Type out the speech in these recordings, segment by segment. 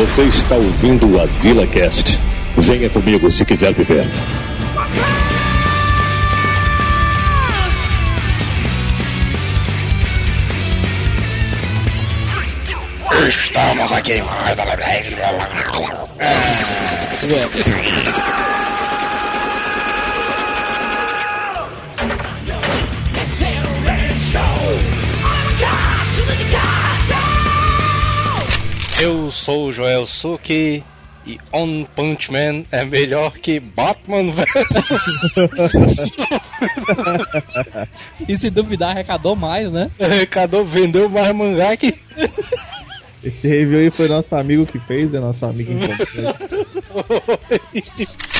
Você está ouvindo o Azila Cast. Venha comigo se quiser viver. Estamos aqui. Eu sou o Joel Suki e On Punch Man é melhor que Batman vs. E se duvidar, arrecadou mais, né? Arrecadou, vendeu mais mangá que. Esse review aí foi nosso amigo que fez, é nosso amigo em comum.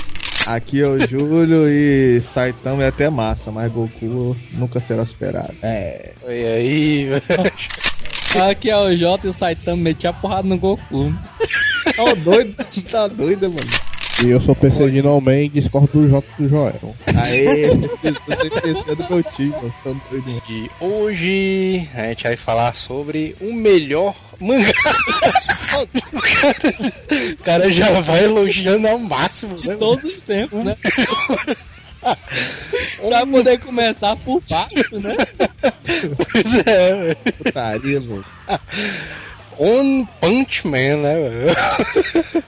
Aqui é o Júlio e Saitama é até massa, mas Goku nunca será superado. É. E aí, velho? Aqui é o Jota e o Saitama metia a porrada no Goku. Tá doido? Tá doido, mano? E eu sou PC de No Man e discordo do J do Joel. Aê, você esqueceu do meu time, mano. Tô doido. E hoje a gente vai falar sobre o melhor mangá. o, cara, o cara já vai elogiando ao máximo, De né? todos os tempos, né? Pra poder começar por baixo, né? Pois é, velho. Putaria, mano. One Punch Man, né, velho?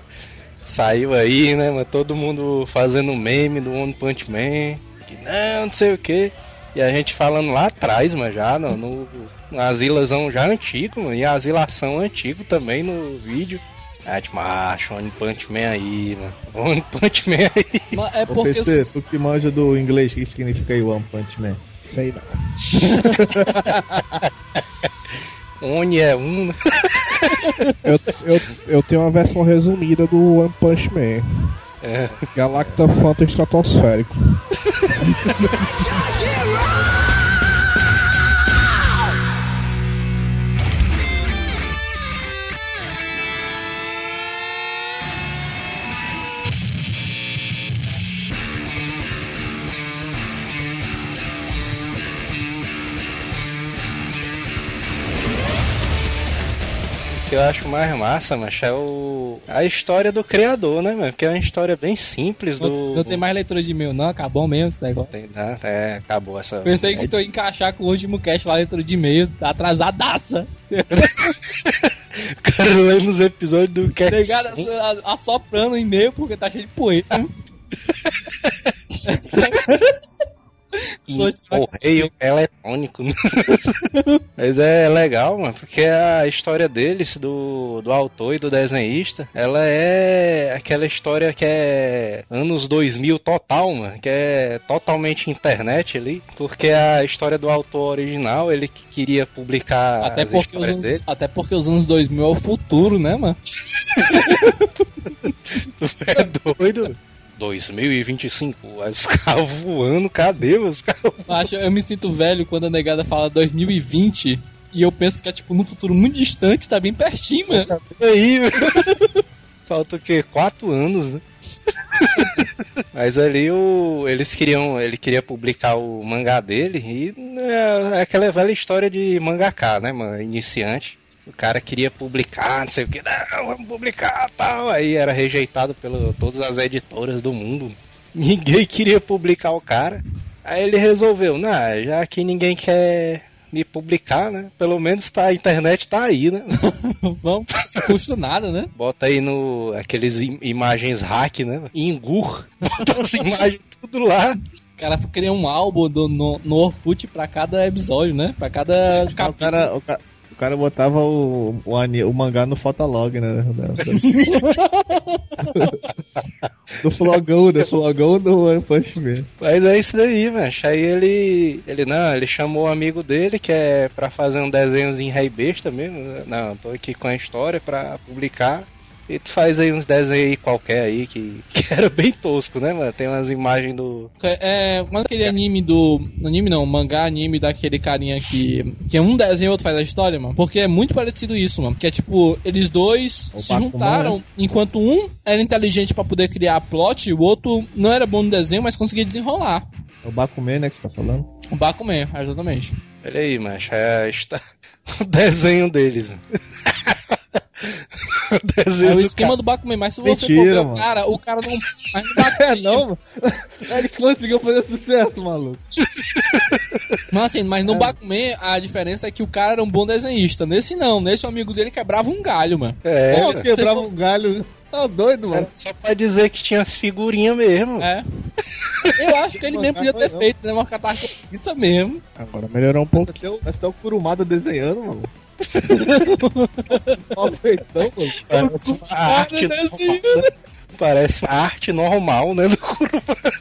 Saiu aí, né, mas todo mundo fazendo meme do One Punch Man. Que não, não sei o que. E a gente falando lá atrás, mas já no, no, no asilazão já antigo, mano, e a asilação antigo também no vídeo. Ah, macho, One Punch Man aí, mano. One Punch Man aí. Mas É Ô, porque PC, os- tu que manja do inglês, o que significa aí One Punch Man? Sei não. One é um, né? Eu, eu, eu tenho uma versão resumida do One Punch Man. É. Galacta Fanta Estratosférico. que eu acho mais massa, mas é o... a história do criador, né, mano? Que é uma história bem simples do. não, não tem mais leitura de e-mail, não. Acabou mesmo esse negócio. Tem, né? É, acabou essa. Pensei que tu ia encaixar com o último cast lá, leitura de e-mail, atrasadaça. O cara lendo os episódios do Cat ligado? A- Assoprando o e-mail porque tá cheio de poeta. e correio eletrônico. né? Mas é legal, mano, porque a história deles, do, do autor e do desenhista, ela é aquela história que é anos 2000 total, mano, que é totalmente internet ali, porque a história do autor original, ele que queria publicar Até porque, os anos, dele. até porque os anos 2000 é o futuro, né, mano? Tu é doido? 2025, os carros voando, cadê os carros? Eu Acho, eu me sinto velho quando a negada fala 2020 e eu penso que é tipo num futuro muito distante, tá bem pertinho, mano. aí, velho. Falta o quê? Quatro anos, né? Mas ali o, eles queriam. Ele queria publicar o mangá dele e né, é aquela velha história de mangaká, né, mano? Iniciante. O cara queria publicar, não sei o que, não, vamos publicar tal. Aí era rejeitado por todas as editoras do mundo. Ninguém queria publicar o cara. Aí ele resolveu, não, já que ninguém quer me publicar, né? Pelo menos tá, a internet tá aí, né? Vamos, não custa nada, né? Bota aí no aqueles im- imagens hack, né? Ingur. Bota as imagens tudo lá. O cara cria um álbum do, no, no Orkut pra cada episódio, né? Pra cada O capítulo. cara, o, ca- o cara botava o, o, o mangá no Fotolog, né? do flogão, do flogão do One Punch Man. Mas é isso daí, velho. Aí ele. Ele não, ele chamou o amigo dele, que é pra fazer um desenhozinho rei besta mesmo. né? Não, tô aqui com a história pra publicar. E tu faz aí uns desenhos aí qualquer aí que, que era bem tosco, né, mano? Tem umas imagens do. É, quando aquele anime do. Anime não, mangá anime daquele carinha que. Que um desenho e outro faz a história, mano. Porque é muito parecido isso, mano. Que é tipo, eles dois O se Bakuman, juntaram, enquanto um era inteligente pra poder criar plot, e o outro não era bom no desenho, mas conseguia desenrolar. É o Bakuman, né, que você tá falando? O Bakuman, exatamente. Olha aí, macho. É a histó- o desenho deles, mano. É o esquema do Bakuman, mas se você Mentira, for ver, o cara, o cara não. Mas no É, não, mano. Ele conseguiu fazer sucesso, maluco. mas assim, mas no Bakuman a diferença é que o cara era um bom desenhista. Nesse não, nesse o amigo dele quebrava um galho, mano. É, Pô, cara. você- Quebrava um galho. Tá doido, mano. Era só pra dizer que tinha as figurinhas mesmo. É. Eu acho que ele mesmo podia ter Não. feito, né? Mas o cara tava com isso mesmo. Agora melhorou um pouco. Até o, até o Kurumada desenhando, mano. Parece uma arte normal, Parece uma arte normal, né, do Kurumada.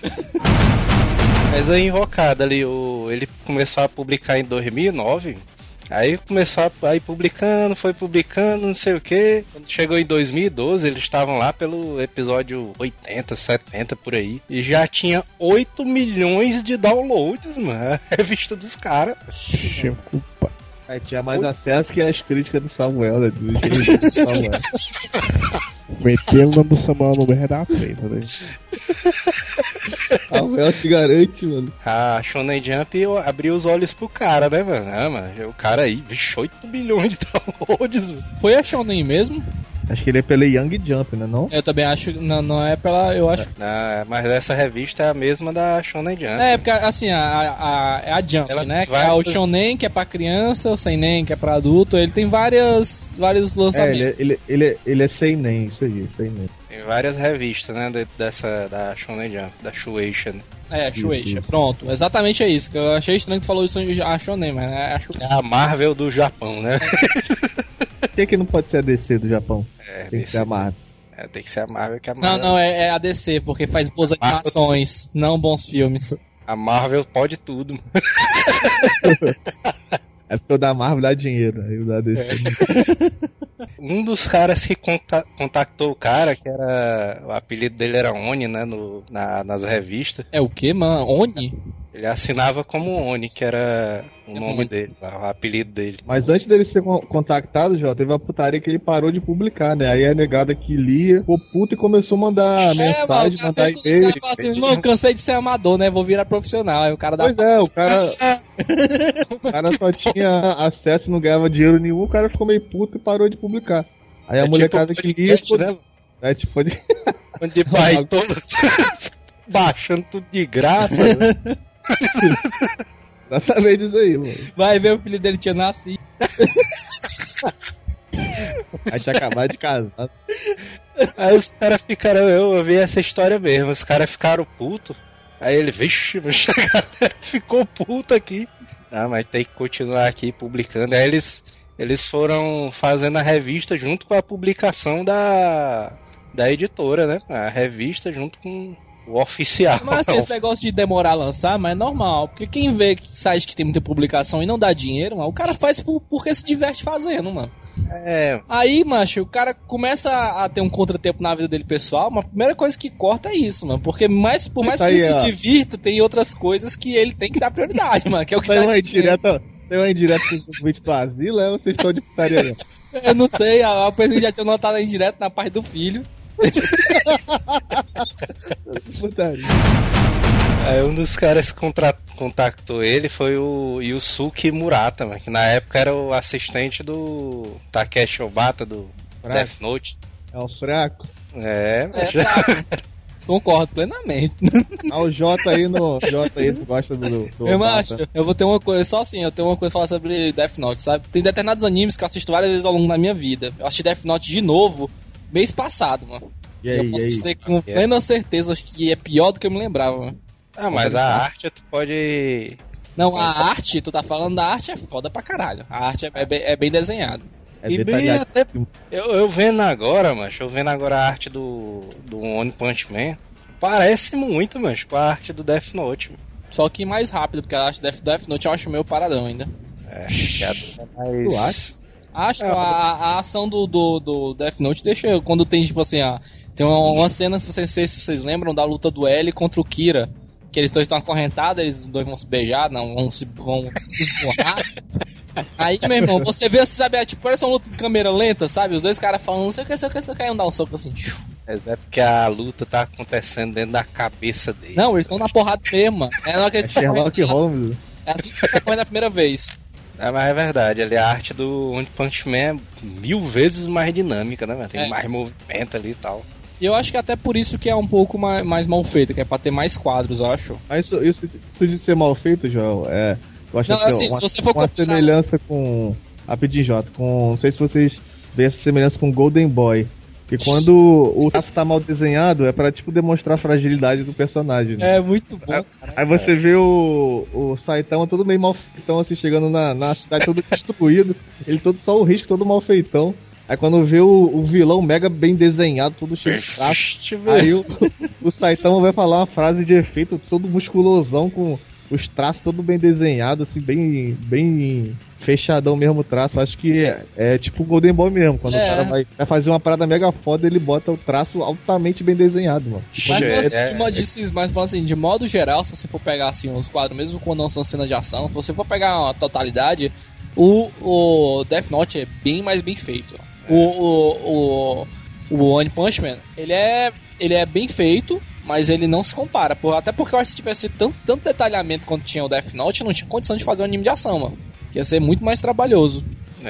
Mas aí invocado ali, o, ele começou a publicar em 2009. Aí começou a ir publicando, foi publicando, não sei o que. Quando chegou em 2012, eles estavam lá pelo episódio 80, 70 por aí. E já tinha 8 milhões de downloads, mano. A revista dos caras. Culpa. Aí tinha mais acesso que as críticas do Samuel, né? Do jeito do Samuel. Meter o nome do Samuel no meio da frente, né? Samuel se garante, mano. A Shonen Jump abriu os olhos pro cara, né, mano? Ah, mano, o cara aí, vixe, 8 milhões de downloads, mano. Foi a Shonen mesmo? Acho que ele é pela Young Jump, né? Não? Eu também acho. Não, não é pela. Eu acho. Ah, mas essa revista é a mesma da Shonen Jump. É, porque assim, a, a, a- é a Jump, Ela né? Que vai- é o Shonen, que é pra criança, o Seinen, que é pra adulto. Ele tem várias, vários É, lançamentos. ele, ele, ele, ele é sem nem, isso aí, sem nem. Tem várias revistas, né, de- dessa, da Shonen Jump, da Shueisha, né? É, Shueisha, pronto. Exatamente é isso. Que eu achei estranho que tu falou isso a Shonen, mas é, acho que É a Marvel do Japão, né? Por que, que não pode ser a DC do Japão? É, Tem que desse- ser a Marvel. é, tem que ser a Marvel, que a Não, Marvel, não, é, é a DC, porque faz boas animações, não bons filmes. a Marvel pode tudo. É porque o da Marvel dá dinheiro, aí o da DC. Um dos caras que conta- contactou o cara, que era. O apelido dele era Oni, né? No, na- nas revistas. É o que, mano? Oni? Ele assinava como Oni, que era o É nome dele, o apelido dele. Mas antes dele ser con- contactado, Jota, teve uma putaria que ele parou de publicar, né? Aí a negada que lia ficou puta e começou a mandar É, mano, mensagem, o cara mandar os e-mail. caras assim, não, cansei de ser amador, né? Vou virar profissional. Aí o cara dá. Pois é, o cara. o cara só tinha acesso e não ganhava dinheiro nenhum, o cara ficou meio puto e parou de publicar. Aí a É molecada tipo que lia. podcast, né? É tipo de. Onde vai todos baixando tudo de graça. né? Exatamente isso aí, mano. Vai ver o filho dele tinha nascido. Aí tinha acabado de casar. Aí os caras ficaram, eu ouvi essa história mesmo, os caras ficaram putos. Aí ele, vixe, mas a galera ficou puta aqui. Ah, mas tem que continuar aqui publicando. Aí eles, eles foram fazendo a revista junto com a publicação da, da editora, né? A revista junto com o oficial. Mas assim, esse negócio de demorar a lançar, mas é normal. Porque quem vê que site que tem muita publicação e não dá dinheiro, mano, o cara faz por- porque se diverte fazendo, mano. É, Aí, macho, o cara começa a a ter um contratempo na vida dele pessoal, mas a primeira coisa que corta é isso, mano. Porque mais, por mais Isso que ele aí, se ó. divirta, tem outras coisas que ele tem que dar prioridade, mano. Que é o que Tem tá uma indireta. Tem uma indireta com o vídeo do asilo, é ou vocês estão de putaria? Eu não sei, a, a pessoa já tinha notado aí direto na parte do filho. Putaria. aí um dos caras que contra- contactou ele foi o Yusuke Murata, mano, que na época era o assistente do Takeshi Obata do Fraco. Death Note. É um fraco. É, É, já- tá. Concordo plenamente. Ah, o Jota aí no. Jota aí, gosta do. do Eu acho, eu vou ter uma coisa, só assim, eu tenho uma coisa pra falar sobre Death Note, sabe? Tem determinados animes que eu assisto várias vezes ao longo da minha vida. Eu assisti Death Note de novo mês passado, mano. E eu aí, posso e aí? dizer com plena certeza que é pior do que eu me lembrava, mano. Ah, mas a arte tu pode. Não, a arte, tu tá falando da arte, é foda pra caralho. A arte é, é bem, é bem desenhada. É e bem até. Eu, eu vendo agora, mas eu vendo agora a arte do, do One Punch Man. Parece muito, mas com a arte do Death Note. mano. Só que mais rápido, porque a arte Death, Death Note eu acho meio paradão ainda. É, do- mais. Tu acha? Acho É, a, a ação do, do, do Death Note deixa. Quando tem, tipo assim, a, tem uma, uma cena, se vocês, se vocês lembram, da luta do L contra o Kira. Que eles dois estão acorrentados, eles dois vão se beijar, não, vão se, vão se empurrar. Aí, meu irmão, você vê, você sabe, é, tipo, parece uma luta em câmera lenta, sabe? Os dois caras falando, não sei o que, não sei o que, não sei o que, aí um dá um soco assim. Mas é porque a luta tá acontecendo dentro da cabeça dele. Não, eles estão na porrada mesmo, mano. É na hora que É eles estão Sherlock correndo. Holmes. É assim que tá correndo a primeira vez. É, mas é verdade, ali a arte do One Punch Man é mil vezes mais dinâmica, né? Tem É. mais movimento ali e tal. E eu acho que até por isso que é um pouco mais, mais mal feito, que é pra ter mais quadros, eu acho. Mas isso, isso, isso de ser mal feito, João, é. Eu acho Não, assim, assim, uma, se você for uma comparar- semelhança com. Rapidinho, Jota, com. Não sei se vocês veem essa semelhança com Golden Boy. Que quando o traço tá mal desenhado, é pra, tipo, demonstrar a fragilidade do personagem. né? É muito bom. Aí você vê o, o Saitama todo meio mal feitão, assim, chegando na, na cidade todo destruído. Ele todo só o risco, todo mal feitão. Aí quando vê o, o vilão mega bem desenhado, todo cheio de traços. Aí o, o Saitama vai falar uma frase de efeito todo musculosão, com os traços todo bem desenhados, assim, bem, bem fechadão mesmo o traço. Acho que é, é tipo o Golden Boy mesmo. Quando É. o cara vai, vai fazer uma parada mega foda, ele bota o traço altamente bem desenhado, mano. Mas, É, mas, é, de, modo- de- mas falando assim, de modo geral, se você for pegar assim, os quadros, mesmo quando não são cenas de ação, se você for pegar uma totalidade, o, o Death Note é bem mais bem feito. O, o, o, o One Punch Man, ele é, ele é bem feito, mas ele não se compara. Por- até porque eu acho que se tivesse tanto, tanto detalhamento quanto tinha o Death Note, não tinha condição de fazer um anime de ação, mano. Que ia ser muito mais trabalhoso.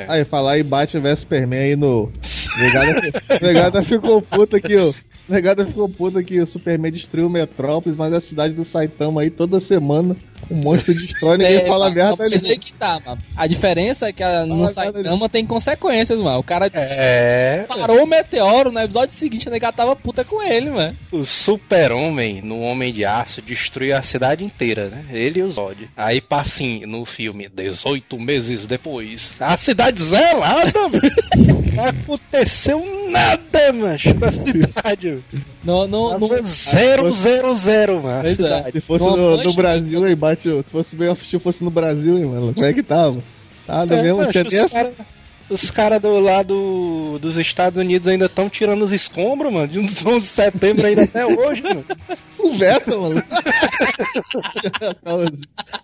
Aí, falar aí Batman vs Superman aí no. Negada, Negada ficou puta aqui, ó. Negada ficou puta que o Superman destruiu Metrópolis, mas a cidade do Saitama aí toda semana um monstro destrói, ninguém É, fala mas- merda. mas Ele... aí que tá, mano. A diferença é que a, no Saitama tem consequências, mano. O cara É, parou o meteoro, no episódio seguinte a nega tava puta com ele, mano. o super-homem no Homem de Aço destruiu a cidade inteira, né? Ele e o Zod. Aí passa assim, no filme, 18 meses depois, a cidade zelada, mano. Não aconteceu nada, mancho, na cidade. mano. No, no, no, Tava zero, zero, zero, mano. é. cidade. Se fosse No no, Punch no Man, Aí bate. Se fosse bem of Steel, fosse no Brasil, hein, mano. Como é que tava? Tá, no É, mesmo os caras os cara do lado dos Estados Unidos ainda estão tirando os escombros, mano. De uns 11 de setembro ainda até hoje, mano. conversa, mano. calma,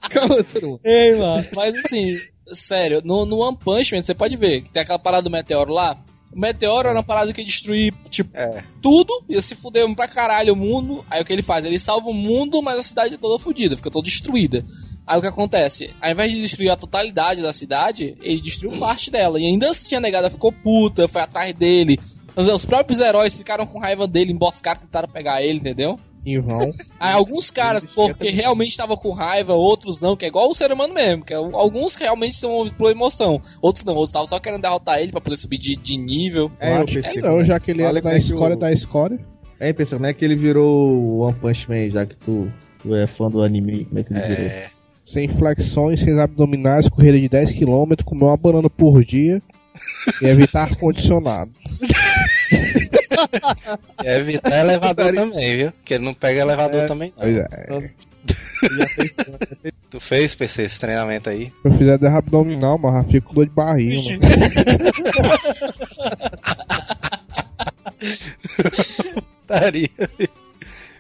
calma. Ei, mano. Mas assim, sério, no, no One Punch Man, você pode ver que tem aquela parada do meteoro lá. O meteoro era uma parada que ia destruir, tipo, É. tudo, ia se fuder pra caralho o mundo. Aí o que ele faz? Ele salva o mundo, mas a cidade é toda fodida, fica toda destruída. Aí o que acontece? Ao invés de destruir a totalidade da cidade, ele destruiu parte dela. E ainda assim a negada ficou puta, foi atrás dele. Os, os próprios heróis ficaram com raiva dele, emboscaram, tentaram pegar ele, entendeu? Em vão. Aí alguns caras, porque realmente estavam com raiva, outros não, que é igual o ser humano mesmo, que é- alguns realmente são por emoção, outros não, outros estavam só querendo derrotar ele pra poder subir de, de nível. É, eu acho como não, é. já que ele Fala era como da é escória o- da escória. É, pessoal, como é que ele virou o One Punch Man, já que tu, tu é fã do anime? Como é que ele virou? É. Sem flexões, sem abdominais, corrida de 10km, comer uma banana por dia e evitar ar-condicionado. E evitar elevador também, viu? Que ele não pega elevador também, não. Pois é. Tu fez, PC, esse treinamento aí? Eu fizer derra abdominal, mas já fico com dor de barriga, mano. Estaria.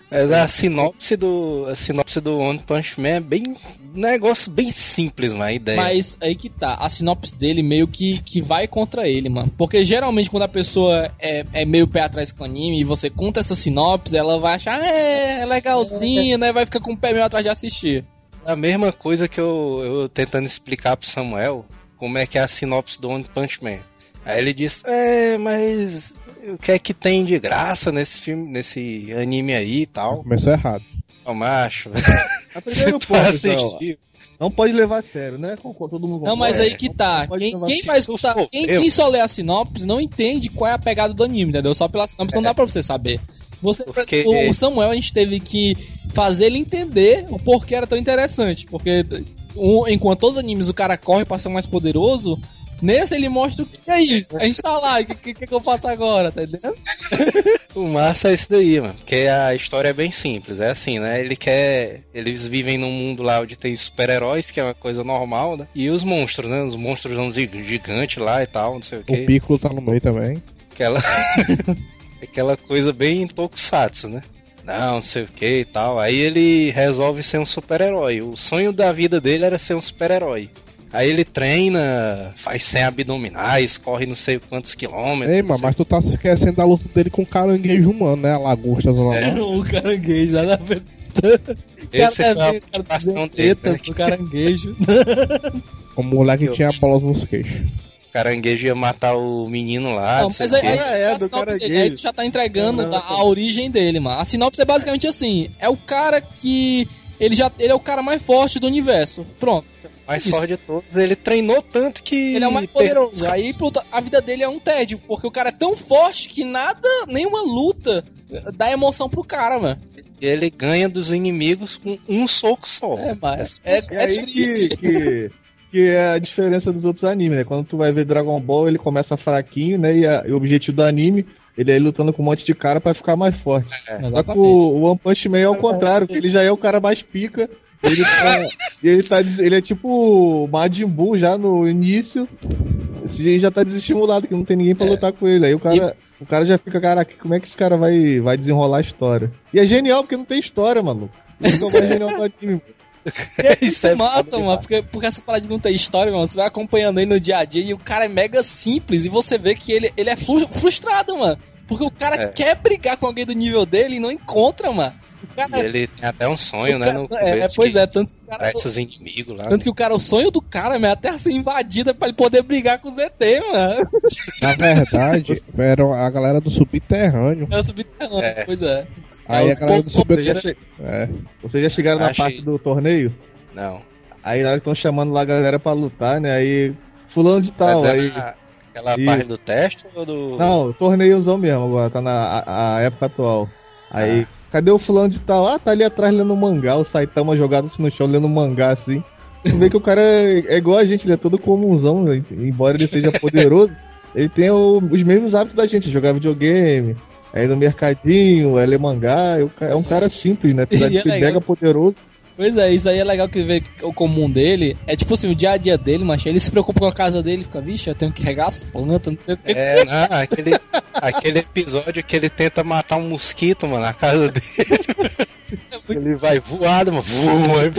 Mas a sinopse do. A sinopse do One Punch Man é bem. negócio bem simples, mas a ideia. Mas aí que tá, a sinopse dele meio que, que vai contra ele, mano. Porque geralmente quando a pessoa é, é meio pé atrás com o anime e você conta essa sinopse, ela vai achar, é, é legalzinho, né? Vai ficar com o pé meio atrás de assistir. A mesma coisa que eu, eu tentando explicar pro Samuel como é que é a sinopse do One Punch Man. Aí ele disse, é, mas o que é que tem de graça nesse filme, nesse anime aí e tal? Começou errado. Ô macho, A primeiro você ponto, tá assistindo. não pode levar a sério, né? Todo mundo Não, mas aí que tá. Pode Quem, quem escutar, for quem, quem só lê a sinopse não entende qual é a pegada do anime, entendeu? Só pela sinopse não dá pra você saber. Você, Porque- o, o Samuel a gente teve que fazer ele entender o porquê era tão interessante. Porque um- enquanto todos os animes o cara corre pra ser mais poderoso, nesse ele mostra o que é isso. A gente tá lá, o que, que, que eu faço agora, tá entendendo? O massa é isso daí, mano. Porque a história é bem simples. É assim, né? Ele quer. Eles vivem num mundo lá onde tem super-heróis, que é uma coisa normal, né? E os monstros, né? Os monstros são gigantes lá e tal, não sei o O quê. Piccolo tá no meio também. Aquela. aquela coisa bem tokusatsu, né? Não, não sei o que e tal. Aí ele resolve ser um super-herói. O sonho da vida dele era ser um super-herói. Aí ele treina, faz 100 abdominais, corre não sei quantos quilômetros. Ei, mano, mas tu tá se esquecendo da luta dele com o caranguejo humano, né? A lagosta zona norte. o caranguejo, nada a ver. Esse cara foi a participação dele, né? do caranguejo. O moleque tinha bolas nos queixos. O caranguejo ia matar o menino lá. Não, mas aí, aí, Ah, é, a do sinopse aí tu já tá entregando Não, não. a origem dele, mano. A sinopse é basicamente assim: é o cara que. Ele já ele é o cara mais forte do universo. Pronto. Mais isso. forte de todos. Ele treinou tanto que. Ele é o mais poderoso. Aí a vida dele é um tédio, porque o cara é tão forte que nada, nenhuma luta dá emoção pro cara, mano. Ele ganha dos inimigos com um soco só. É, mas É, é, é aí triste. que, que, que é a diferença dos outros animes, né? Quando tu vai ver Dragon Ball, ele começa fraquinho, né? E, a- e o objetivo do anime, ele é ir lutando com um monte de cara pra ficar mais forte. Só que o One Punch Man é o contrário, que ele já é o cara mais pica. Ele tá, ele tá. Ele é tipo o Majin Buu já no início. Esse gente já tá desestimulado, que não tem ninguém pra É. lutar com ele. Aí o cara. O cara já fica, caraca, como é que esse cara vai, vai desenrolar a história? E é genial, porque não tem história, maluco. Isso é genial do anime. É Isso é massa, mano, porque, porque essa parada de não ter história, mano, você vai acompanhando aí no dia a dia e o cara é mega simples e você vê que ele, ele é fru- frustrado, mano. Porque o cara É. quer brigar com alguém do nível dele e não encontra, mano. Cara, Ele tem até um sonho, o né? cara- No é, é, pois é, tanto que o cara, os inimigos lá. tanto que o cara, o sonho do cara é a terra ser invadida pra ele poder brigar com os ET, mano. Na verdade, era a galera do subterrâneo. É o subterrâneo, É. pois é. Aí É, a galera do subterrâneo. che- É. vocês já chegaram na Achei. parte do torneio? Não. Aí na hora que estão chamando lá a galera pra lutar, né? Aí. Fulano de tal, dizendo aí. a- aquela E- parte do teste ou do. Não, torneiozão mesmo agora, tá na a, a época atual. Aí, cadê o fulano de tal? Ah, tá ali atrás lendo mangá, o Saitama jogado assim no chão lendo mangá assim. Tu vê que o cara é, é igual a gente, ele é todo comunzão, né? embora ele seja poderoso, ele tem o- os mesmos hábitos da gente, jogar videogame, aí no mercadinho, é ler mangá, é um é cara simples, né? Apesar de é ser mega poderoso. Pois é, isso aí é legal que vê que o comum dele. É tipo assim, o dia a dia dele, mas ele se preocupa com a casa dele, fica, vixe, eu tenho que regar as plantas, não sei o que. É, não, aquele, aquele episódio que ele tenta matar um mosquito, mano, na casa dele. Ele vai voado, mano. Voa.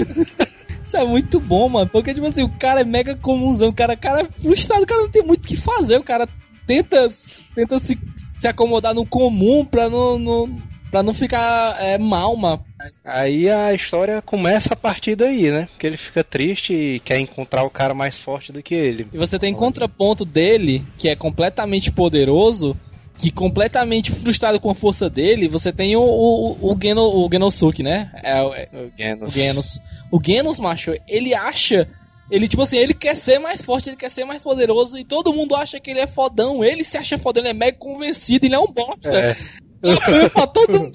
Isso é muito bom, mano. Porque, tipo assim, o cara é mega comunzão, o cara, cara é frustrado, o cara não tem muito o que fazer, o cara tenta, tenta se, se acomodar no comum pra não, não, pra não ficar é, mal, mano. Aí a história começa a partir daí, né? Porque ele fica triste e quer encontrar o cara mais forte do que ele. E você tem contraponto dele, que é completamente poderoso, que completamente frustrado com a força dele, você tem o, o, o, Geno, o Genosuke, né? É, o- é, O Genos. o Genos. O Genos, macho, ele acha. Ele, tipo assim, ele quer ser mais forte, ele quer ser mais poderoso, e todo mundo acha que ele é fodão. Ele se acha fodão, ele é mega convencido, ele é um bosta. É. Ele apanha pra todo mundo.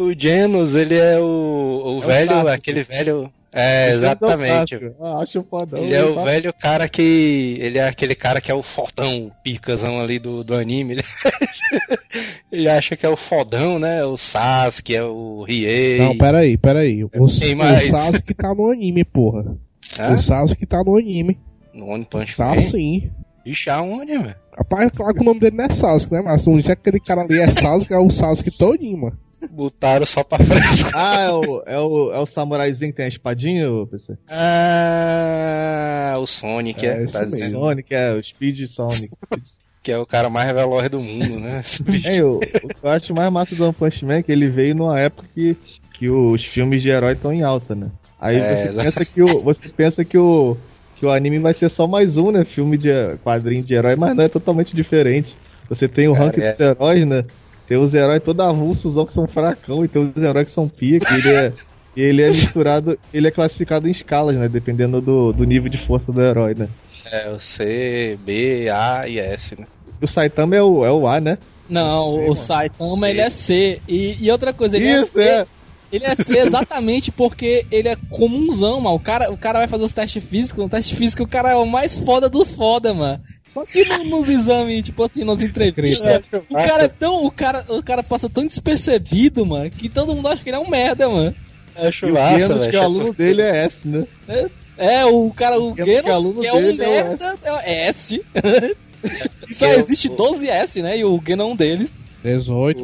O Genos, ele é o, o É o velho, Sasuke. aquele velho. É, exatamente. Ah, acho fodão. Ele é o velho cara que. Ele é aquele cara que é o fodão, o picazão ali do, do anime. Ele, ele acha que é o fodão, né? O Sasuke, é o Riei. Não, peraí, peraí. O, Tem o mais. Sasuke tá no anime, porra. Hã? O Sasuke tá no anime. No One Punch Tá Man. sim. Ixi, aonde, velho? Rapaz, claro que o nome dele não é Sasuke, né? Mas já que aquele cara ali é Sasuke, é o Sasuke todinho, mano. Botaram só pra frescar. Ah, é o, é, o, é o samuraizinho que tem a espadinha, PC? Ah, o Sonic, é. É, tá dizendo Sonic, é, o Speed Sonic. que é o cara mais veloz do mundo, né? Hein, o, o que eu acho mais massa do One Punch Man é que ele veio numa época que, que os filmes de herói estão em alta, né? Aí É, você, pensa que o, você pensa que o, que o anime vai ser só mais um, né? Filme de quadrinho de herói, mas não é totalmente diferente. Você tem o Cara, ranking é. dos heróis, né? Tem os heróis todos avulsos que são fracão, e tem os heróis que são pia, que ele é, ele é misturado, ele é classificado em escalas, né? Dependendo do, do nível de força do herói, né? É o C, B, A e S, né? O Saitama é o, é o A, né? Não, sei, o. Saitama Sei. ele é C. E, e outra coisa, ele Isso, é C. é. Ele é C exatamente porque ele é comunzão, mano. O cara, o cara vai fazer os testes físicos, no teste físico o cara é o mais foda dos foda, mano. Só que no- nos exames, tipo assim, nas entrevistas, o cara é tão. O cara, o cara passa tão despercebido, mano, que todo mundo acha que ele é um merda, mano. Massa, Genos, velho. que é o aluno dele é S, né? É, o cara, o Genos, aluno que é um é merda, é S. e só existe 12 S, né? E o Genos é um deles. 18.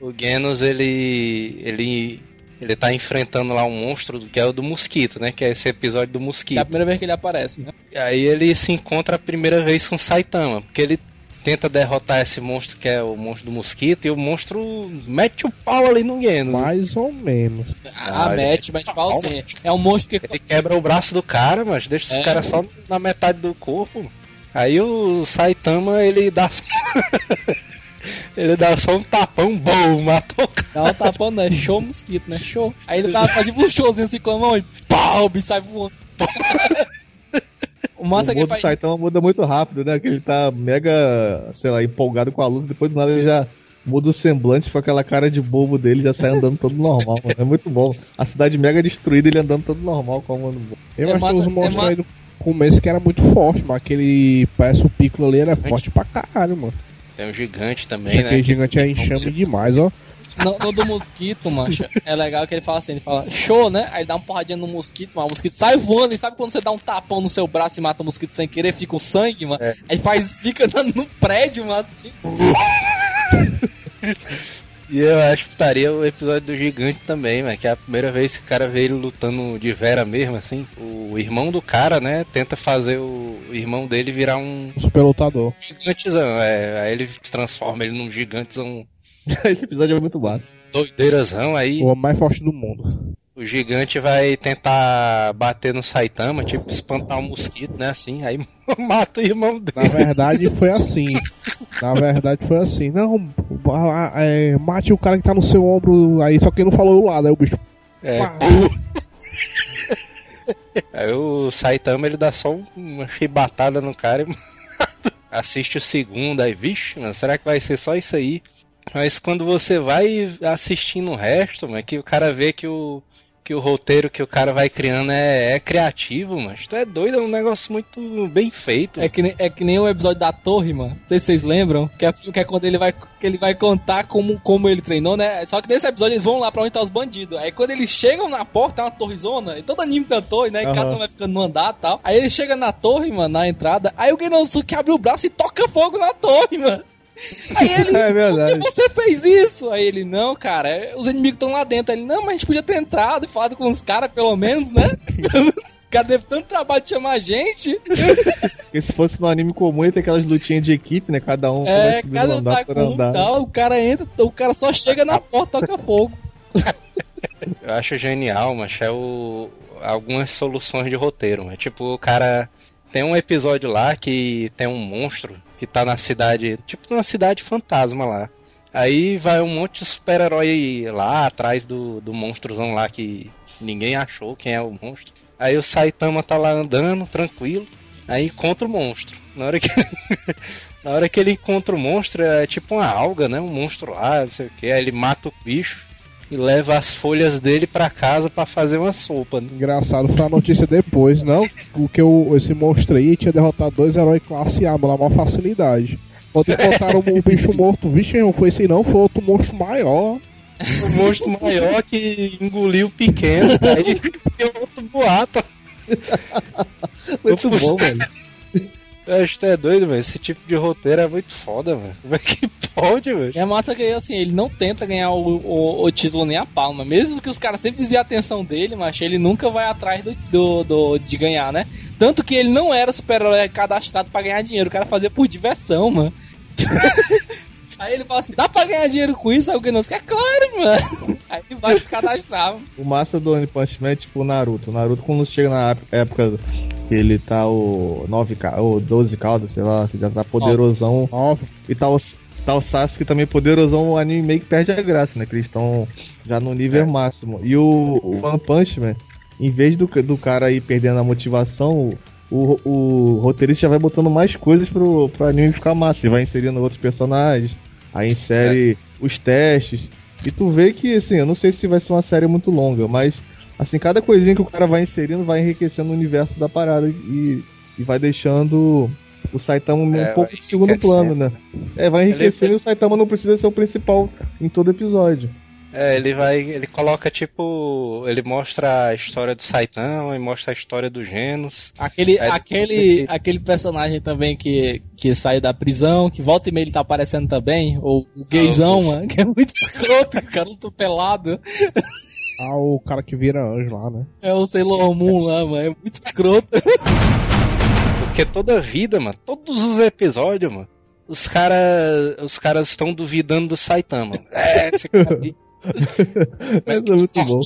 O, o Genos, ele. ele. Ele tá enfrentando lá um monstro que é o do mosquito, né? Que é esse episódio do Que é a mosquito. primeira vez que ele aparece, né? E aí ele se encontra a primeira vez com o Saitama, porque ele tenta derrotar esse monstro que é o monstro do mosquito e o monstro mete o pau ali no Genos. Mais ou menos. Ah, Ah, mete, mete pau sim. É um monstro que. Ele quebra o braço do cara, mas deixa É. esse cara só na metade do corpo. Aí o Saitama, ele dá. ele dá só um tapão bom, matou o cara. Dá um tapão, né? Show mosquito, né? Show. Aí ele tava fazendo um showzinho assim com a mão e pau, o bicho sai voando. o massa o é que modo faz. Saitama muda muito rápido, né? Que ele tá mega, sei lá, empolgado com a luta, depois do nada ele já muda o semblante com aquela cara de bobo dele, já sai andando todo normal, mano. É muito bom. A cidade mega destruída, ele andando todo normal com a mão. Eu É acho que massa- os é monstros ma- aí do começo que era muito forte, mas aquele parece o Piccolo ali era forte pra caralho, mano. Tem um gigante também, Aquele né? gigante é enxame demais, ó. No, no do mosquito, mancha, é legal que ele fala assim, ele fala, show, né? Aí ele dá uma porradinha no mosquito, mas o mosquito sai voando, e sabe quando você dá um tapão no seu braço e mata o mosquito sem querer, fica o sangue, mano? É. Aí faz, fica no, no prédio, mano, assim. E eu acho que estaria o episódio do gigante também, mas que é a primeira vez que o cara vê ele lutando de vera mesmo, assim. O irmão do cara, né, tenta fazer o, irmão dele virar um Um super lutador. gigantezão. É, aí ele transforma ele num gigantezão Esse episódio é muito massa. doideirazão, aí O homem mais forte do mundo. O gigante vai tentar bater no Saitama, tipo, espantar um mosquito, né, assim, aí mata o irmão Na dele. verdade foi assim. Na verdade foi assim. Não, é, mate o cara que tá no seu ombro aí, só que ele não falou do lado, aí o bicho. É, Aí o Saitama ele dá só uma chibatada no cara e assiste o segundo, aí, vixe, mano, será que vai ser só isso aí? Mas quando você vai assistindo o resto, mano, que o cara vê que o, que o roteiro que o cara vai criando é, é criativo, mas tu é doido, é um negócio muito bem feito. É que, nem, é que nem o episódio da torre, mano. Não sei se vocês lembram. Que é, que é quando ele vai, que ele vai contar como, como ele treinou, né? Só que nesse episódio eles vão lá pra onde tá os bandidos. Aí quando eles chegam na porta, é uma torrezona. E todo anime tem torre, né? E Aham. cada um vai ficando no andar e tal. Aí ele chega na torre, mano, na entrada. Aí o Genosuke abre o braço e toca fogo na torre, mano. Aí ele, É por verdade. que você fez isso? Aí ele, não, cara, é- os inimigos estão lá dentro. Aí ele, não, mas a gente podia ter entrado e falado com os caras, pelo menos, né? O cara teve tanto trabalho de chamar a gente. Porque se fosse no anime comum, ia ter aquelas lutinhas de equipe, né? Cada um É, cada um andar tá por com um tal, o cara entra, o cara só chega na porta, toca fogo. Eu acho genial, mas é o algumas soluções de roteiro, mas tipo, o cara tem um episódio lá que tem um monstro que tá na cidade, tipo numa cidade fantasma lá. Aí vai um monte de super-herói lá atrás do, do monstrozão lá que ninguém achou quem é o monstro. Aí o Saitama tá lá andando, tranquilo, aí encontra o monstro. Na hora que Na hora que ele encontra o monstro, é tipo uma alga, né? Um monstro lá, não sei o que. Aí ele mata o bicho e leva as folhas dele pra casa pra fazer uma sopa. Né? Engraçado foi a notícia depois, não? Porque o, esse monstro aí tinha derrotado dois heróis classe A, mas na maior facilidade. Quando encontraram o bicho morto, vixe, não foi esse não, foi outro monstro maior. O monstro maior que engoliu o pequeno. Aí tem outro boato. Muito bom, mano. Eu acho que é doido, velho. Esse tipo de roteiro é muito foda, velho. Como é que pode, velho? É massa que assim, ele não tenta ganhar o, o, o título nem a palma. Mesmo que os caras sempre desviam a atenção dele, mas ele nunca vai atrás do, do, do- de ganhar, né? Tanto que ele não era super-herói cadastrado pra ganhar dinheiro, o cara fazia por diversão, mano. Aí ele fala assim, dá pra ganhar dinheiro com isso? Aí o Genosuke, é claro, mano. Aí ele vai se cadastrar. mano. O massa do One Punch Man é tipo o Naruto. O Naruto, quando chega na época que ele tá o 9 ca- ou 12 caldas, sei lá, que já tá poderosão. Óbvio. E tá o, tá o Sasuke também poderosão, o anime meio que perde a graça, né? Que eles estão já no nível máximo. E o, o One Punch Man, em vez do, do cara ir perdendo a motivação, o, o roteirista já vai botando mais coisas pro, pro anime ficar massa. Ele vai inserindo outros personagens, aí insere os testes. E tu vê que, assim, eu não sei se vai ser uma série muito longa, mas, assim, cada coisinha que o cara vai inserindo vai enriquecendo o universo da parada e, e vai deixando o Saitama um É, pouco vai de segundo plano, né? É, vai enriquecendo e o Saitama não precisa ser o principal em todo episódio. É, ele vai. Ele coloca tipo. Ele mostra a história do Saitama e mostra a história do Genos. Aquele, aquele, sim. aquele personagem também que, que sai da prisão, que volta e meia ele tá aparecendo também, ou o gaysão, mano, que é muito escroto, cara luta pelado. Ah, o cara que vira anjo lá, né? É o Sailor Moon lá, mano, é muito escroto. Porque toda vida, mano, todos os episódios, mano, os caras os caras estão duvidando do Saitama. É, esse cara aí. Essa é muito bom.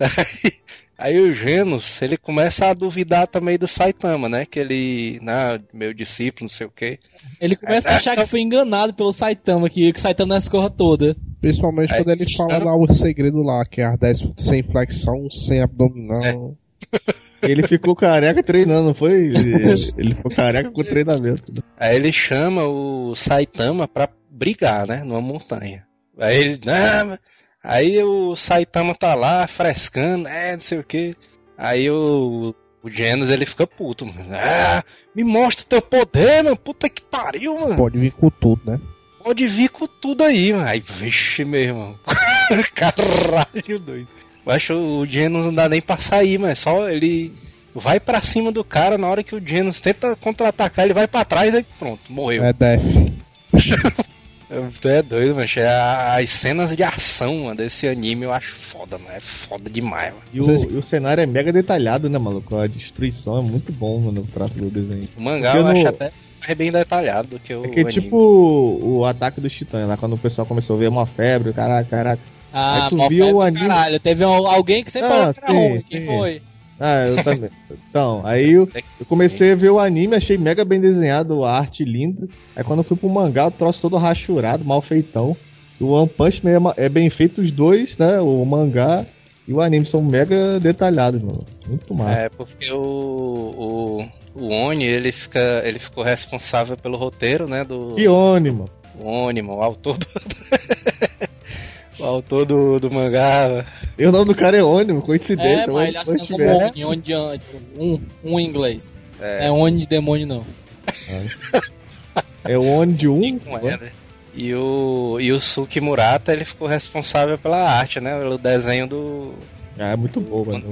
Aí, aí o Genos, ele começa a duvidar também do Saitama, né? Que ele, né, meu discípulo, não sei o quê. Ele começa a achar que foi enganado pelo Saitama, que que o Saitama não escorra toda. Principalmente Aí, quando ele fala lá o segredo lá, que é as 10 sem flexão, sem abdominal. Ele ficou careca treinando, não foi? Ele, ficou careca com o treinamento. Aí ele chama o Saitama pra brigar, né? Numa montanha. Aí ele, não, aí o Saitama tá lá frescando, é, não sei o que. Aí o, o Genos ele fica puto, mano. Ah, me mostra teu poder, mano. Puta que pariu, mano. Pode vir com tudo, né? Pode vir com tudo aí, mano. Aí, vixe, meu irmão. Caralho, doido. Eu acho que o Genos não dá nem pra sair, mas só ele vai pra cima do cara na hora que o Genos tenta contra-atacar, ele vai pra trás e pronto, morreu. É def. Tu é doido, mas as cenas de ação mano, desse anime eu acho foda, mano. É foda demais, mano. E o, e o cenário é mega detalhado, né, maluco? A destruição é muito bom, mano, o traço do desenho. O mangá Porque eu no- acho até mais bem detalhado do que o É que anime. tipo o, ataque dos titãs, lá quando o pessoal começou a ver uma febre, caraca, caraca. Ah, Aí tu viu febre o do anime- Caralho, teve um- alguém que sempre Ah, falou que era sim, ruim. Quem sim. foi? Ah, eu também. Então, aí eu, eu comecei a ver o anime, achei mega bem desenhado, a arte linda. Aí quando eu fui pro mangá, o troço todo rachurado, mal feitão. O One Punch Man é é bem feito os dois, né? O mangá e o anime são mega detalhados, mano. Muito massa. É, porque o, o, o Oni, ele, fica, ele ficou responsável pelo roteiro, né, do... Que ônimo. O Oni, mano, o autor do... o autor do, do mangá. E o nome do cara é ônimo, coincidência. É, mas ele assina como Man. Oni, Oni de um, um em inglês. É, É Oni de demônio, não. É o Oni de um. com ela. E o, e o Suki Murata, ele ficou responsável pela arte, né, pelo desenho do Ah, é muito bom, mano.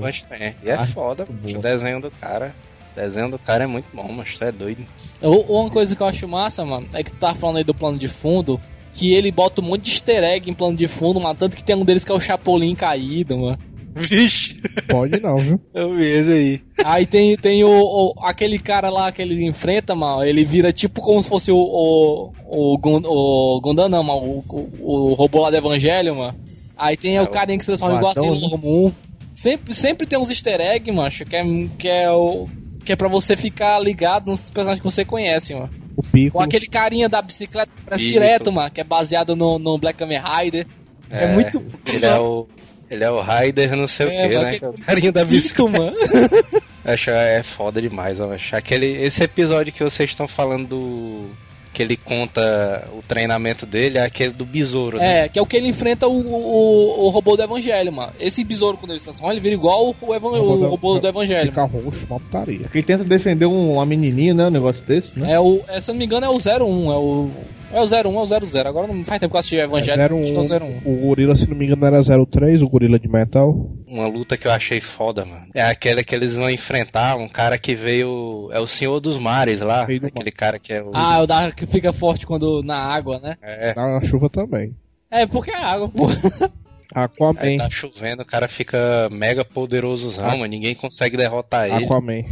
E é Arte foda, o desenho do cara... O desenho do cara é muito bom, mas tu é doido. Uma coisa que eu acho massa, mano, é que tu tava falando aí do plano de fundo, que ele bota um monte de easter egg em plano de fundo, mas tanto que tem um deles que é o Chapolin caído, mano. Vixe, Pode não, viu? eu vi esse aí. Aí tem, tem o, o- aquele cara lá que ele enfrenta, mano, ele vira tipo como se fosse o, o, o, o Gundam, não, mano, o, o, o robô lá do Evangelho, mano. Aí tem É, o carinha que se transforma o igual assim no né? comum. Sempre, sempre tem uns easter egg, macho, que é, que é o... Que é pra você ficar ligado nos personagens que você conhece, mano. O pico. Ou aquele carinha da bicicleta parece direto, mano, que é baseado no, no Black Kamen Rider. É, muito Ele é o. Ele é o Raider não sei É, o que, mas né? que- é o carinha da bicicleta. mano. Acho é foda demais, ó. Acho aquele esse episódio que vocês estão falando do que ele conta o treinamento dele é aquele do besouro, né? É, que é o que ele enfrenta o, o, o robô do Evangelho, mano. Esse besouro, quando ele se transforma, ele vira igual o, o robô do Evangelho. Fica roxo, uma putaria. Ele tenta defender um, uma menininha, né? Um negócio desse, né? É o, é, se eu não me engano, é o 01, é o. É o 01, é o 00. Agora não faz tempo que eu assisti o Evangelho, Zero acho que é o 01. um, o gorila, se não me engano, era 03, o gorila de metal. Uma luta que eu achei foda, mano. É aquela que eles vão enfrentar um cara que veio. É o Senhor dos Mares lá. Aquele cara que é o. Ah, o da que fica forte quando na água, né? é. Na chuva também. É, porque é água, pô. Aquaman. Aí tá chovendo, o cara fica mega poderosozão, Ah. mano. Ninguém consegue derrotar ele. Aquaman.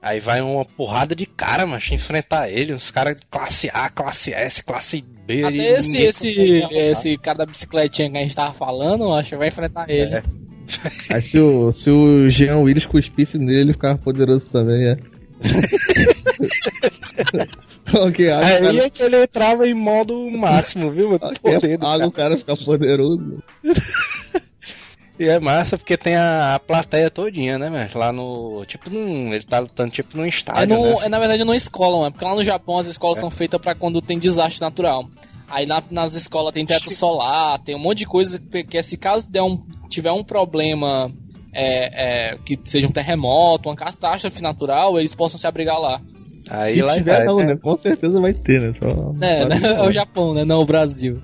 Aí vai uma porrada de cara, macho, enfrentar ele. Uns caras de classe A, classe S, classe B. Até esse, esse, esse cara da bicicletinha que a gente tava falando, acho que vai enfrentar ele. É. Aí se o, se o Jean Willis cuspisse nele, ele ficava poderoso também, é. ok, água, o Aí cara, é que ele entrava em modo máximo, viu? mano? ok, Poder do água, cara. o cara fica poderoso. E é massa porque tem a, a plateia todinha, né, mano? Lá no. Tipo num. Ele tá lutando tipo num É, estádio. no, né? é na verdade numa escola, mano. Porque lá no Japão as escolas são feitas pra quando tem desastre natural. Aí na- nas escolas tem teto solar, tem um monte de coisa que, é, se caso der um, tiver um problema é, é, que seja um terremoto, uma catástrofe natural, eles possam se abrigar lá. Aí Se lá tiver, vai, não, né? né? Com certeza vai ter, né? Só, É, né? é o Japão, né? Não o Brasil.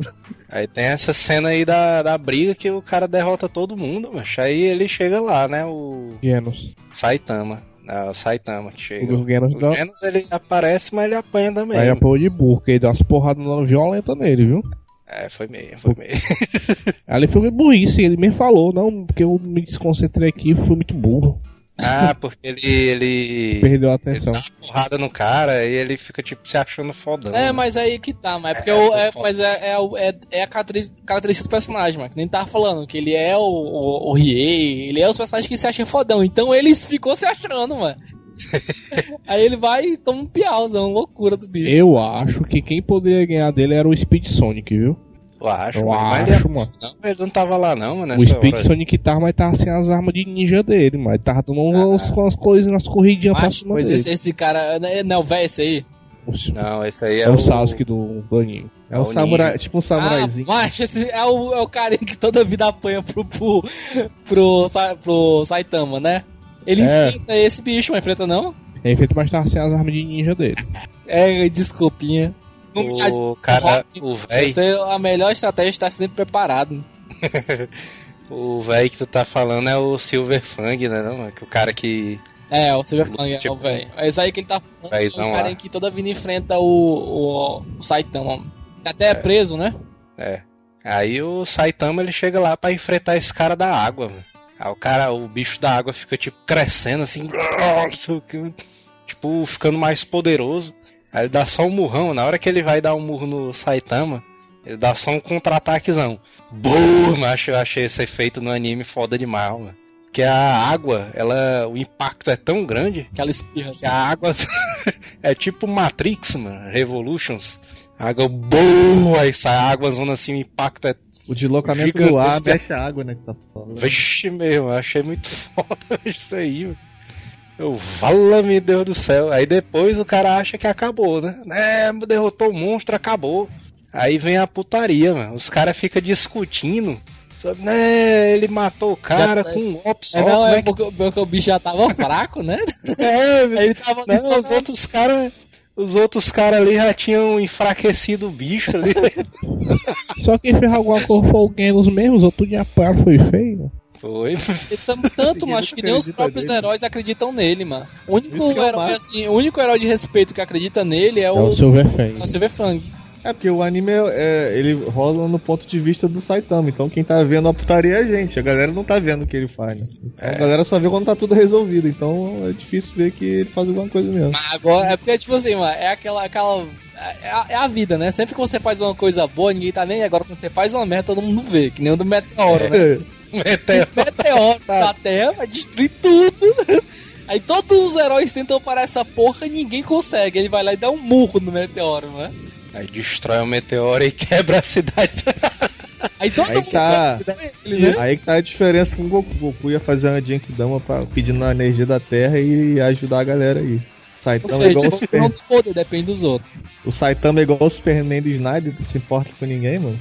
Aí tem essa cena aí da, da briga que o cara derrota todo mundo, mas aí ele chega lá, né? O Genos. Saitama. Ah, o Saitama que chega. O Genos O dá. Ele aparece, mas ele apanha também. Aí apoio de burro, que ele dá umas porradas violentas nele, viu? É, foi meio, foi meio. Ele foi meio burrice, ele me falou, não, porque eu me desconcentrei aqui e fui muito burro. Ah, porque ele. ele... Perdeu a Ele atenção. dá uma porrada no cara e ele fica, tipo, se achando fodão. É, né? mas aí que tá, mas é porque É, o- é, foto. mas é, é, o- é, é a característica do personagem, mano. Que nem tava falando, que ele é o, o, o Riei, ele é os personagens que se acham fodão. Então ele ficou se achando, mano. aí ele vai e toma um piauzão, loucura do bicho. Eu acho que quem poderia ganhar dele era o Speed Sonic, viu? Eu acho, Eu mas acho, ele, mano. não, ele não tava lá, não, mano. O Speed hora. Sonic tava, mas tava sem as armas de ninja dele, mas tava dando umas, umas coisas nas corridinhas pra Mas, cima pois dele. esse, esse cara, não é- não é o velho esse aí? Não, esse aí é, É o Sasuke do Baninho. É um o samurai, ninja. tipo um Ah, samuraizinho. mas esse é o, é o carinha que toda vida apanha pro, pro, pro, pro Saitama, né? Ele É. enfrenta esse bicho, mas enfrenta não? É feito, mas tava sem as armas de ninja dele. É, desculpinha. O cara, o véi, é a melhor estratégia é estar sempre preparado. o véi que tu tá falando é o Silver Fang, né, não? Que o cara que É, o Silver Fang, é Tipo, o velho. É isso aí que ele tá falando. É o cara lá. que toda vida enfrenta o, o, o Saitama. Até é preso, né? É. Aí o Saitama ele chega lá pra enfrentar esse cara da água, mano. Aí o cara, o bicho da água fica tipo crescendo assim, tipo ficando mais poderoso. Aí ele dá só um murrão, na hora que ele vai dar um murro no Saitama, ele dá só um contra-ataquezão. Boom! Macho, eu achei esse efeito no anime foda demais, mano. Porque a água, ela, o impacto é tão grande Aquela espirra que assim. a água é tipo Matrix, mano, Revolutions. A água, boom, aí sai água, zona assim, o impacto é O deslocamento do ar mexe a água, né? Que tá falando. Vixe, meu, eu achei muito foda isso aí. mano. Eu, vala-me Deus do céu. Aí depois o cara acha que acabou, né? É, derrotou o monstro, acabou. Aí vem a putaria, mano. Os caras ficam discutindo. Sobre, né, ele matou o cara Já- com um golpe só. É, não, é é que- porque, porque o bicho já tava fraco, né? É, ele tava não, os outros caras. Os outros caras ali já tinham enfraquecido o bicho ali. Só quem fez alguma coisa foi o Genos mesmo, os outros de apoiar foi feio. Foi. Tanto, mas acho que nem os próprios nele. heróis acreditam nele, mano. O único é herói, massa. assim, o único herói de respeito que acredita nele é É o, o Silver Fang. é o Silver Fang. É porque o anime é, ele rola no ponto de vista do Saitama. Então quem tá vendo a putaria é a gente. A galera não tá vendo o que ele faz, né? Então, É. A galera só vê quando tá tudo resolvido. Então é difícil ver que ele faz alguma coisa mesmo. Mas agora, é porque, tipo assim, mano, é aquela. aquela é, a, é a vida, né? Sempre que você faz uma coisa boa, ninguém tá nem aí. Agora, quando você faz uma merda, todo mundo vê. Que nem o do Meteoro, né? Meteoro. Meteoro da Terra vai destruir tudo. Aí todos os heróis tentam parar essa porra e ninguém consegue. Ele vai lá e dá um murro no Meteoro, né? Aí destrói o meteoro e quebra a cidade. Aí todo Aí mundo tá- ele, né? Aí que tá a diferença com o Goku. O Goku ia fazer uma Genkidama pra, pedindo a energia da Terra e ajudar a galera aí. O Saitama é igual o seja, Super... poder, depende dos outros. O Saitama é igual o Superman do Snyder, não se importa com ninguém, mano.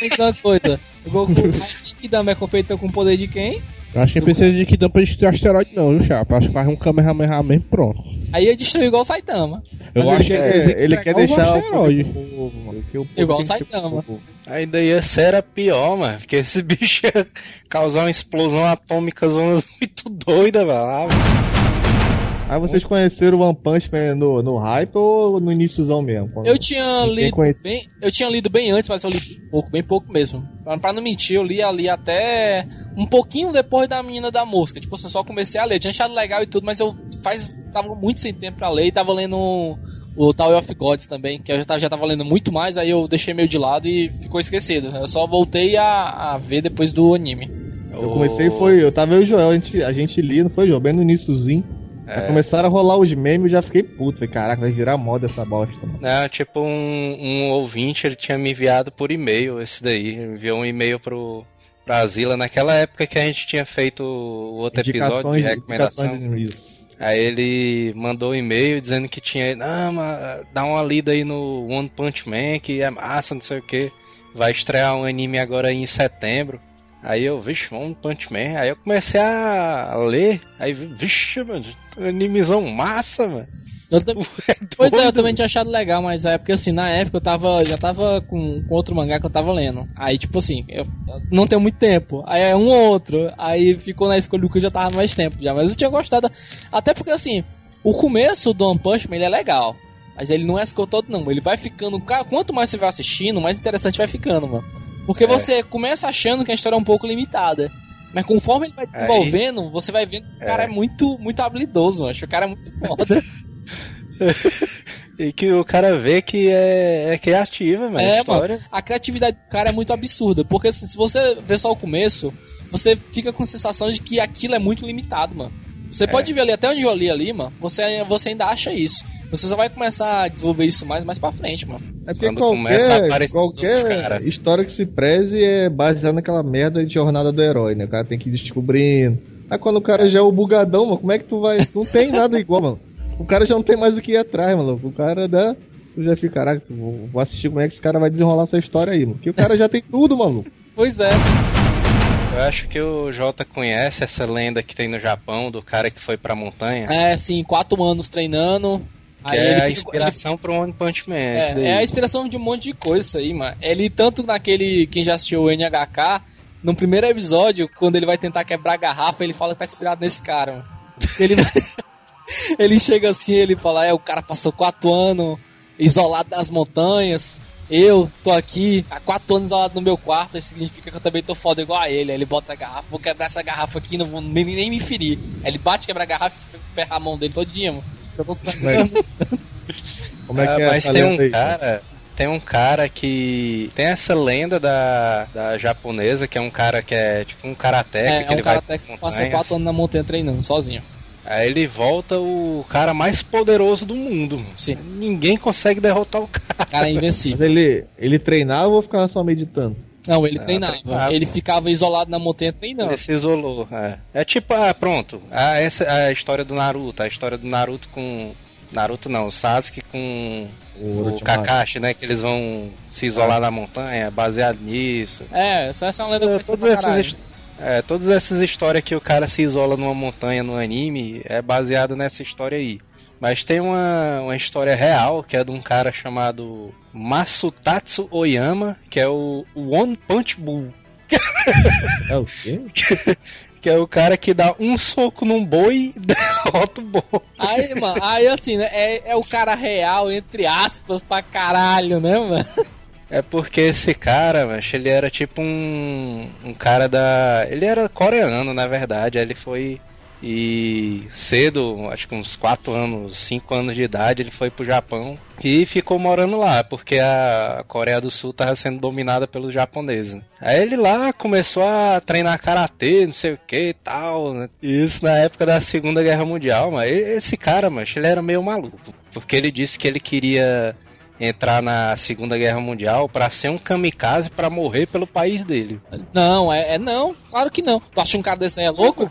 Pensa uma coisa. O Goku, a Kidama é competente com o poder de quem? Eu acho que não precisa de que dá pra destruir asteroide não, viu, Chapa? Acho que faz um Kamehameha mesmo pronto. Aí ia destruir igual o Saitama. Eu Mas acho que ele quer, ele quer deixar o asteroide. poder pro povo, mano, que o povo Igual ser Saitama. Ainda ia ser era pior, mano. Porque esse bicho ia causar uma explosão atômica zonas muito doida, velho. Aí vocês conheceram o One Punch Man no, no hype ou no iníciozão mesmo? Eu tinha lido conhece. bem, eu tinha lido bem antes, mas eu li pouco, bem pouco mesmo. Pra, pra não mentir, eu li ali até um pouquinho depois da menina da mosca. Tipo, eu só comecei a ler. Tinha achado legal e tudo, mas eu faz tava muito sem tempo pra ler e tava lendo o Tower of Gods também, que eu já tava, já tava lendo muito mais, aí eu deixei meio de lado e ficou esquecido. Eu só voltei a, a ver depois do anime. Eu comecei, foi. Eu tava eu e o Joel, a gente, a gente lia, não foi, Joel? Bem no iníciozinho. É. Começaram a rolar os memes e já fiquei puto. Falei, caraca, vai virar moda essa bosta, mano. Não, tipo, um, um ouvinte, ele tinha me enviado por e-mail esse daí. Ele enviou um e-mail pro pra naquela época que a gente tinha feito o outro episódio de recomendação. indicações. Aí ele mandou um e-mail dizendo que tinha. Não, mas dá uma lida aí no One Punch Man, que é massa, não sei o que. Vai estrear um anime agora em setembro. Aí eu, vixe, One Punch Man. Aí eu comecei a ler. Aí, vixe, mano, animezão massa, mano. Tam- Pois é, eu também tinha achado legal, mas é porque assim, na época eu tava. Já tava com, com outro mangá que eu tava lendo. Aí, tipo assim, eu eu não tenho muito tempo. Aí é um ou outro. Aí ficou na escolha que eu já tava mais tempo já. Mas eu tinha gostado. Até porque assim, o começo do One Punch Man ele é legal. Mas ele não é esse todo, não. Ele vai ficando. Quanto mais você vai assistindo, mais interessante vai ficando, mano. Porque É. você começa achando que a história é um pouco limitada. Mas conforme ele vai Aí- desenvolvendo, você vai vendo que o É. cara é muito, muito habilidoso, acho. O cara é muito foda. E que o cara vê que é, é criativa, mano. a É, história. mano. A criatividade do cara é muito absurda. Porque assim, se você ver só o começo, você fica com a sensação de que aquilo é muito limitado, mano. Você pode ver ali, até onde eu li ali, mano, você, você ainda acha isso. Você só vai começar a desenvolver isso mais mais pra frente, mano. É porque Quando começa a qualquer, qualquer caras. história que se preze é baseada naquela merda de jornada do herói, né? O cara tem que ir descobrindo. Aí quando o cara já é o bugadão, mano, como é que tu vai. Não tem nada igual, mano. O cara já não tem mais o que ir atrás, mano. O cara dá. Tu já fica, caraca, vou vou assistir como é que esse cara vai desenrolar essa história aí, mano. Porque o cara já tem tudo, mano. Pois é. Eu acho que o Jota conhece essa lenda que tem no Japão do cara que foi pra montanha. É, assim, quatro anos treinando. Que aí é ele a inspiração pro One Punch Man. É, é a inspiração de um monte de coisa isso aí, mano. Ele, tanto naquele. Quem já assistiu o NHK, no primeiro episódio, quando ele vai tentar quebrar a garrafa, ele fala que tá inspirado nesse cara, mano. Ele, ele chega assim, ele fala: É, o cara passou quatro anos isolado nas montanhas. Eu tô aqui há quatro anos isolado no meu quarto, isso significa que eu também tô foda igual a ele. Aí ele bota essa garrafa, vou quebrar essa garrafa aqui, não vou nem, nem me ferir. Aí ele bate, quebra a garrafa e ferra a mão dele todinha, mano. Eu sangrando. Como é Ah, que é mas essa tem um aí? cara. Tem um cara que. Tem essa lenda da, da japonesa, que é um cara que é tipo um karateca, É, que é ele um cara vai que passa quatro anos na montanha treinando, sozinho. Aí ele volta o cara mais poderoso do mundo. mano. Sim. Ninguém consegue derrotar o cara. O cara é Mas invencível. ele, ele treinava ou ficava só meditando? Não, ele Ah, treinava. treinava. Ele ficava isolado na montanha treinando. Ele se isolou. É, é tipo, ah, pronto. Ah, essa é a história do Naruto. A história do Naruto com. Naruto não, o Sasuke com o, Orochimaru. Kakashi, né? Que eles vão se isolar na montanha, baseado nisso. É, essa essa é uma lenda É, todas, essas, é, todas essas histórias que o cara se isola numa montanha no anime é baseado nessa história aí. Mas tem uma, uma história real que é de um cara chamado Masutatsu Oyama, que é o One Punch Bull. É o quê? Que é o cara que dá um soco num boi e derrota o boi. Aí, mano, aí assim, né? É, é o cara real, entre aspas, pra caralho, né, mano? É porque esse cara, mas ele era tipo um, um cara da. Ele era coreano, na verdade. Aí ele foi. E cedo, acho que uns 4 anos, 5 anos de idade, ele foi pro Japão e ficou morando lá, porque a Coreia do Sul tava sendo dominada pelos japoneses. né? Aí ele lá começou a treinar karatê, não sei o que e tal. né? Isso na época da Segunda Guerra Mundial, mas esse cara, mas ele era meio maluco, porque ele disse que ele queria entrar na Segunda Guerra Mundial pra ser um kamikaze pra morrer pelo país dele. Não, é, é não, claro que não. Tu acha um cara desse aí é louco?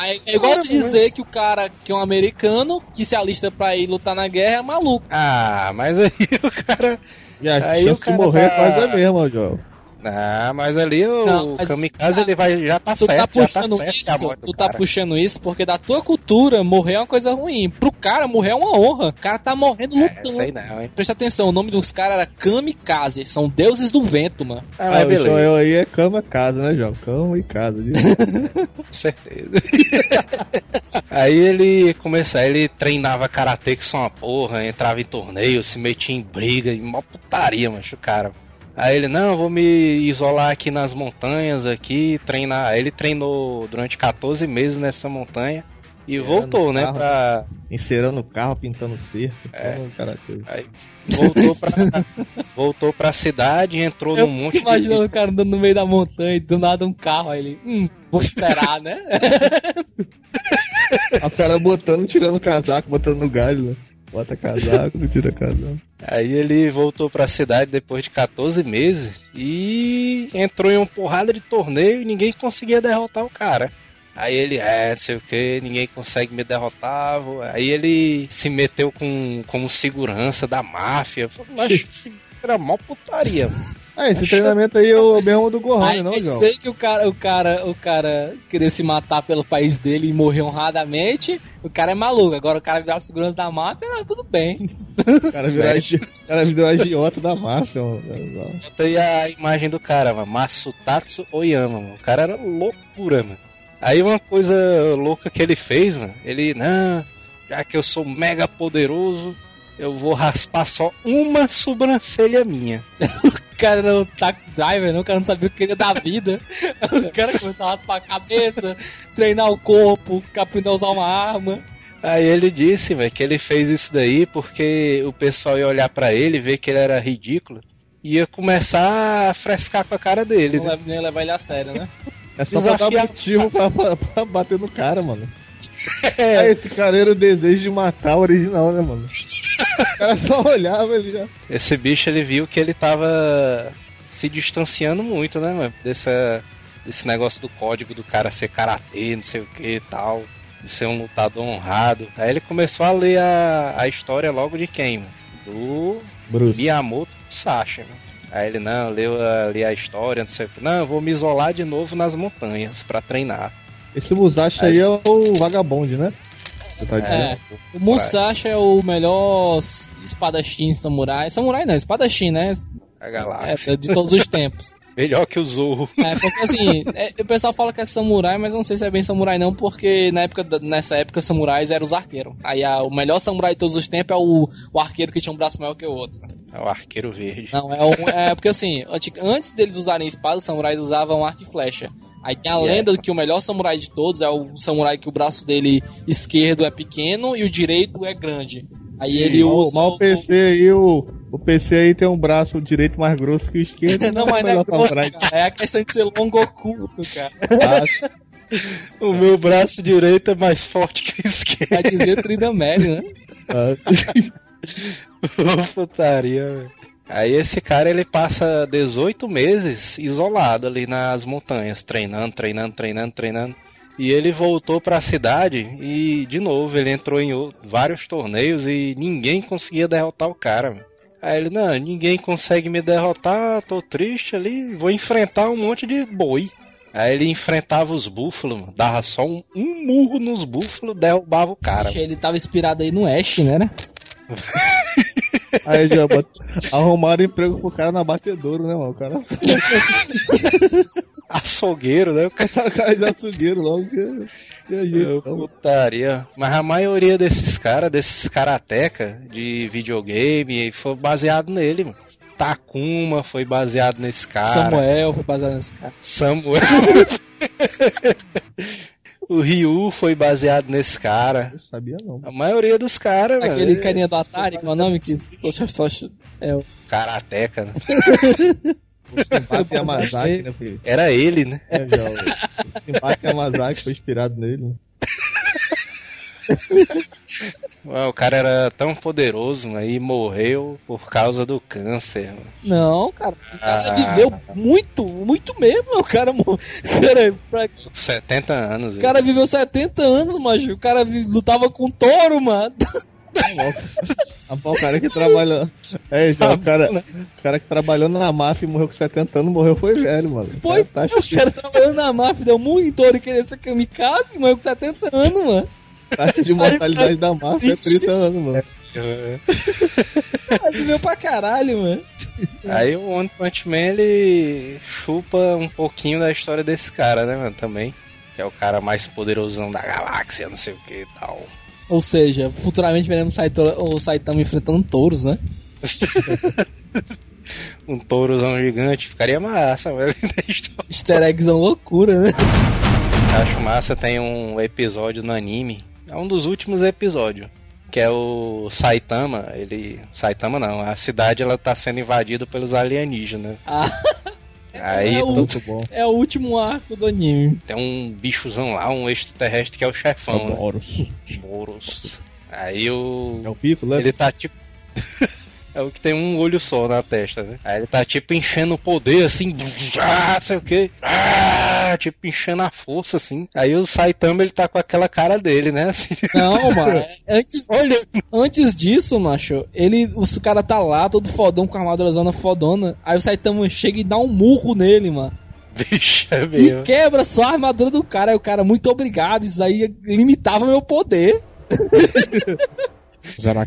É, é igual tu dizer que o cara que é um americano que se alista pra ir lutar na guerra é maluco. Ah, mas aí o cara. A Aí o cara morrer tá- é quase a mesma, João. Ah, mas ali o Não, mas- kamikaze ele vai já tá Tu tá certo, já tá puxando certo que a isso, tu tá cara. puxando isso porque da tua cultura morrer é uma coisa ruim. Pro cara morrer é uma honra. O cara tá morrendo É, lutando. sei não, hein? Presta atenção, o nome dos caras era Kamikaze. São deuses do vento, mano. Ah, Ah, mas então beleza, eu aí é cama, casa, né, João? Cama e casa. com certeza. aí ele começou, ele treinava karatê que só uma porra, entrava em torneio, se metia em briga, em mó putaria, macho, o cara. Aí ele, não, eu vou me isolar aqui nas montanhas aqui, treinar. Aí ele treinou durante 14 meses nessa montanha e É, voltou, né, carro. pra... Encerando o carro, pintando cerco. É. Aí voltou pra, voltou pra cidade, entrou Eu num monte imaginando o cara andando no meio da montanha e do nada um carro. Aí ele, hum, vou esperar, né? A cara botando, tirando o casaco, botando no galho, né? Bota casaco, não tira casaco. Aí ele voltou pra cidade depois de 14 meses e entrou em uma porrada de torneio e ninguém conseguia derrotar o cara. Aí ele, é, sei o que, ninguém consegue me derrotar. Aí ele se meteu com, como segurança da máfia. Mas isso era mó putaria. mano. Ah, esse treinamento aí é o mesmo do Gohan, Aí não, João? dizer que o cara, o cara, o cara querer se matar pelo país dele e morrer honradamente, o cara é maluco. Agora o cara virar segurança da máfia, não, tudo bem. O cara virou, agi- o cara virou agiota da máfia, mano. Bota aí a imagem do cara, mano. Masutatsu Oyama, mano. O cara era loucura, mano. Aí uma coisa louca que ele fez, mano. Ele, não, já que eu sou mega poderoso, eu vou raspar só uma sobrancelha minha. O cara era um taxi driver, né? o cara não sabia o que queria da vida. O cara começou a raspar a cabeça, treinar o corpo, aprender a usar uma arma. Aí ele disse, velho, que ele fez isso daí porque o pessoal ia olhar pra ele, ver que ele era ridículo, e ia começar a frescar com a cara dele. Não né? leva, nem levar ele a sério, né? É só pra dar Desafia- motivo pra, pra- pra bater no cara, mano. Ah, esse cara era o desejo de matar o original, né, mano? O cara só olhava ele já. Esse bicho ele viu que ele tava se distanciando muito, né, mano? Dessa, desse negócio do código do cara ser karatê, não sei o que e tal. De ser um lutador honrado. Aí ele começou a ler a, a história logo de quem, mano? Do Bruce. Miyamoto Sasha, né? Aí ele, não, leu ali a história, não sei o que. Não, eu vou me isolar de novo nas montanhas pra treinar. Esse Musashi É aí é o vagabonde, né? Você tá dizendo? É. O Musashi é o melhor espadachim samurai. Samurai não, espadachim, né? A É, galáxia. de todos os tempos. Melhor que o Zorro. É, porque assim, é, o pessoal fala que é samurai, mas não sei se é bem samurai não, porque na época, nessa época samurais eram os arqueiros. Aí a- o melhor samurai de todos os tempos é o, o arqueiro que tinha um braço maior que o outro. É o arqueiro verde. Não, é, um, é porque assim, antes deles usarem espada, os samurais usavam arco e flecha. Aí tem a lenda de que o melhor samurai de todos é o samurai que o braço dele esquerdo é pequeno e o direito é grande. Aí ele Mal- usa. mal o- o PC aí, o, o PC aí tem um braço direito mais grosso que o esquerdo. Não, mas não é, grosso, cara, é a questão de ser longo oculto, cara. O meu braço direito é mais forte que o esquerdo. Vai dizer Tridamere, né? Putaria, velho. Aí esse cara ele passa 18 meses isolado ali nas montanhas, treinando, treinando, treinando, treinando. E ele voltou pra cidade e de novo ele entrou em vários torneios e ninguém conseguia derrotar o cara. Aí ele, não, ninguém consegue me derrotar, tô triste ali, vou enfrentar um monte de boi. Aí ele enfrentava os búfalos, mano, dava só um, um murro nos búfalos, derrubava o cara. Que Ele tava inspirado aí no Ash, né? né? Aí já arrumaram emprego pro cara na batedouro, né, mano? O cara, Açougueiro, né? O cara o cara de açougueiro logo que. que jeito, não. Putaria. Mas a maioria desses caras, desses karateca de videogame, foi baseado nele, mano. Takuma foi baseado nesse cara. Samuel foi baseado nesse cara. Samuel. o Ryu foi baseado nesse cara. Eu sabia não. A maioria dos caras, mano. Aquele é carinha do Atari, qual é o nome? Que só, só, é o Karateca, né? O Simpate Yamazaki, né, filho? Era ele, né? É, já, o Simpate Yamazaki foi inspirado nele, né? Ué, O cara era tão poderoso, e morreu por causa do câncer. mano. Não, cara. O cara Ah. viveu muito, muito mesmo. O cara, mo- cara, pra- 70 anos. o cara viveu 70 anos, macho. O cara lutava com touro, mano. Ah, pô, o cara que trabalhou. É, já, o cara, o cara que trabalhou na máfia e morreu com 70 anos, morreu foi velho, mano. Foi, Tá, tá, o cara trabalhando na máfia, deu muito em touro e queria ser kamikaze, morreu com 70 anos, mano. taxa de mortalidade da máfia é 30 anos, mano. O cara viveu pra caralho, mano. Aí o One Punch Man ele chupa um pouquinho da história desse cara, né, mano? Também. Que é o cara mais poderosão da galáxia, não sei o que e tal. Ou seja, futuramente veremos o Saitama enfrentando touros, né? Um tourozão gigante, ficaria massa, velho. Easter eggs são loucura, né? Acho massa, tem um episódio no anime. É um dos últimos episódios. Que é o Saitama, ele. Saitama não, a cidade ela tá sendo invadida pelos alienígenas. Ah, Aí é, o, Muito bom. é o último arco do anime. tem um bichozão lá, um extraterrestre que é o chefão, né? Boros. Boros. Aí o. É o pico, né? Ele tá tipo. é o que tem um olho só na testa, né? Aí ele tá tipo enchendo o poder assim, ah, sei o que, ah, tipo enchendo a força assim. Aí o Saitama ele tá com aquela cara dele, né? Assim, Não, mano. Antes, olha, antes disso, macho, ele, os cara tá lá, todo fodão com a armadurazona fodona. Aí o Saitama chega e dá um murro nele, mano. bicho, é E mesmo. quebra só a armadura do cara. Aí o cara, muito obrigado. Isso aí limitava meu poder. Será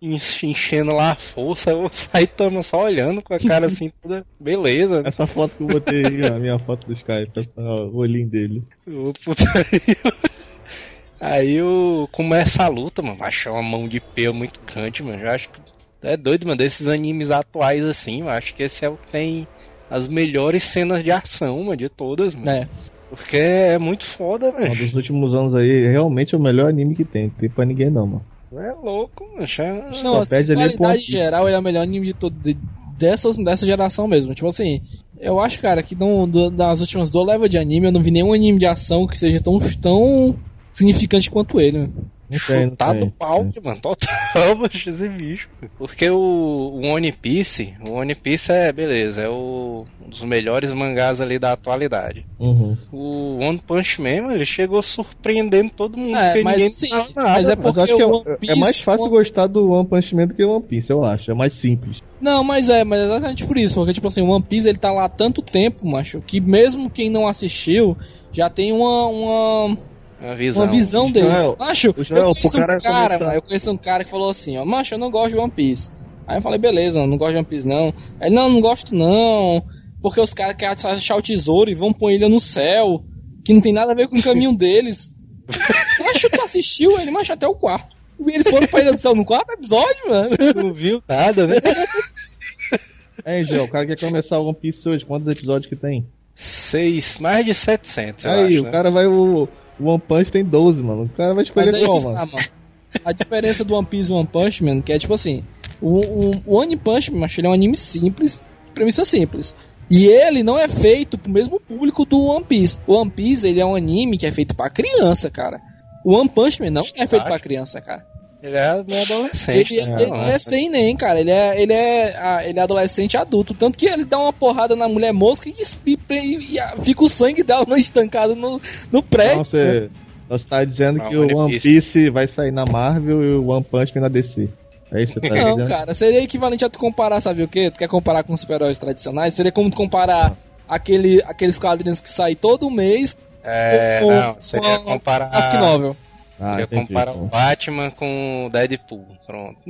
Enchendo lá a força, o Saitama só olhando com a cara assim, toda beleza. Essa foto que eu botei aí, a minha foto do Skype, essa- o olhinho dele. Ô, putaria. Aí o, começa a luta, mano. Achar uma mão de pelo muito grande, mano. Eu acho que é doido, mano. Desses animes atuais assim, eu acho que esse é o que tem as melhores cenas de ação, mano, de todas, mano. É. Porque é muito foda, Um velho. dos últimos anos aí, realmente é o melhor anime que tem. Não tem pra ninguém não, mano. É louco, mano. É- Não, assim, qualidade geral, ele é o melhor anime de todo. de- dessas, dessa geração mesmo. Tipo assim, eu acho, cara, que não, do- das últimas duas levas de anime, eu não vi nenhum anime de ação que seja tão, tão significante quanto ele. né? Não Chutado tem. pau, mano. Total, macho, esse bicho. Porque o, o One Piece, o One Piece é, beleza, é o, um dos melhores mangás ali da atualidade. Uhum. O One Punch Man, mano, ele chegou surpreendendo todo mundo. É, mas sim, nada, mas é. Mas porque eu acho que o é- One é, Piece- mais fácil One- gostar do One Punch Man do que o One Piece, eu acho. É mais simples. Não, mas é, mas é exatamente por isso, porque tipo assim, o One Piece ele tá lá há tanto tempo, macho, que mesmo quem não assistiu já tem uma, uma, Uma visão. uma visão dele. Joel, macho, Joel, eu conheço um cara cara, começar- mano, eu conheço um cara que falou assim, ó, macho, eu não gosto de One Piece. Aí eu falei, beleza, não gosto de One Piece não. Aí, não, não gosto não, porque os caras querem achar o tesouro e vão pôr ele no céu, que não tem nada a ver com o caminho deles. Macho, tu assistiu ele, macho, até o quarto. E eles foram pra Ilha do Céu no quarto episódio, mano. Não viu nada, né? É, Gel, o cara quer começar o One Piece hoje. Quantos episódios que tem? Seis, mais de 700, eu Aí, acho, o né? cara vai. O One Punch tem 12, mano. O cara vai escolher aí, qual, mano? tá, mano. A diferença do One Piece e One Punch Man, que é tipo assim, o, o, o One Punch Man, ele é um anime simples, premissa simples. E ele não é feito pro mesmo público do One Piece. O One Piece, ele é um anime que é feito pra criança, cara. O One Punch Man não é feito pra criança, cara. Ele é meio adolescente. Ele, né? ele é sem nem, cara. Ele é, ele, é, ah, ele é adolescente adulto. Tanto que ele dá uma porrada na mulher mosca e, e- e- fica o sangue dela no- estancado no, no Então, prédio. você, você tá dizendo Ah, que One o One Piece. Vai sair na Marvel e o One Punch Man na DC. É isso que você tá Não, dizendo? cara, seria equivalente a tu comparar, sabe o quê? Tu quer comparar com super-heróis tradicionais? Seria como tu comparar aquele, aqueles quadrinhos que saem todo mês É, com, não, você com comparar. graphic novel. Ah, comparar então. o Batman com o Deadpool. Pronto.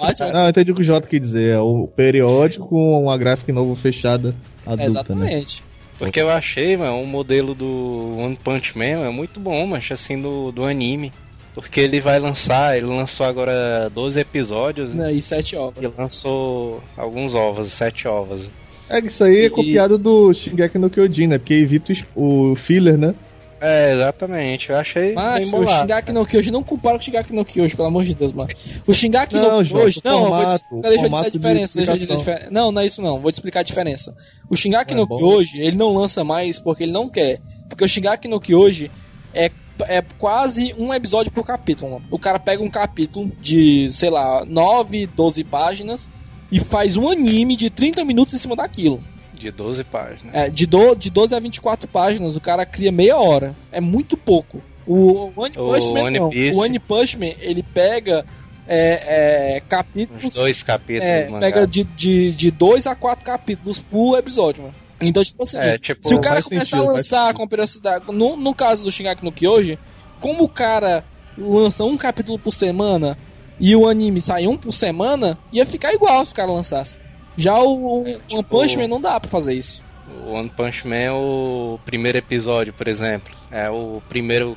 Batman. Não, eu entendi o que o Jota quis dizer. É o periódico com uma gráfica novo fechada adulta, né? Exatamente. Porque eu achei, mano, o modelo do One Punch Man é muito bom, mas assim, do, do anime. Porque ele vai lançar, ele lançou agora 12 episódios, né? Né, E sete ovos. E lançou alguns ovos, sete ovos. É que isso aí é E- copiado do Shingeki no Kyojin, né? Porque evita o filler, né? É, exatamente. Eu achei Mas bem o bolado. Shingeki no Kyoji não compara com o Shingeki no Kyoji, pelo amor de Deus, mano. O Shingeki Não, no Kyoji, não, vou te- deixa eu dizer a formato de diferença, deixa eu dizer a diferença. Não, não é isso não, vou te explicar a diferença. O Shingeki É no. Kyoji, ele não lança mais porque ele não quer. Porque o Shingeki no Kyoji é, é quase um episódio por capítulo. O cara pega um capítulo de, sei lá, 9, 12 páginas e faz um anime de 30 minutos em cima daquilo. De 12 páginas. É, de, do, de 12 a 24 páginas, o cara cria meia hora. É muito pouco. O, o One O Punch Man One não. Piece. O One Punch Man, ele pega é, é, Uns capítulos. dois capítulos É, pega de, de, de dois a quatro capítulos por episódio, mano. Então, tipo assim, É, tipo, se o cara começar sentido, a lançar sentido. com periodicidade. No, no caso do Shingeki no Kyoji, como o cara lança um capítulo por semana e o anime sai um por semana, ia ficar igual se o cara lançasse. Já o, o One Punch Man não dá pra fazer isso. O One Punch Man, o primeiro episódio, por exemplo, é o primeiro.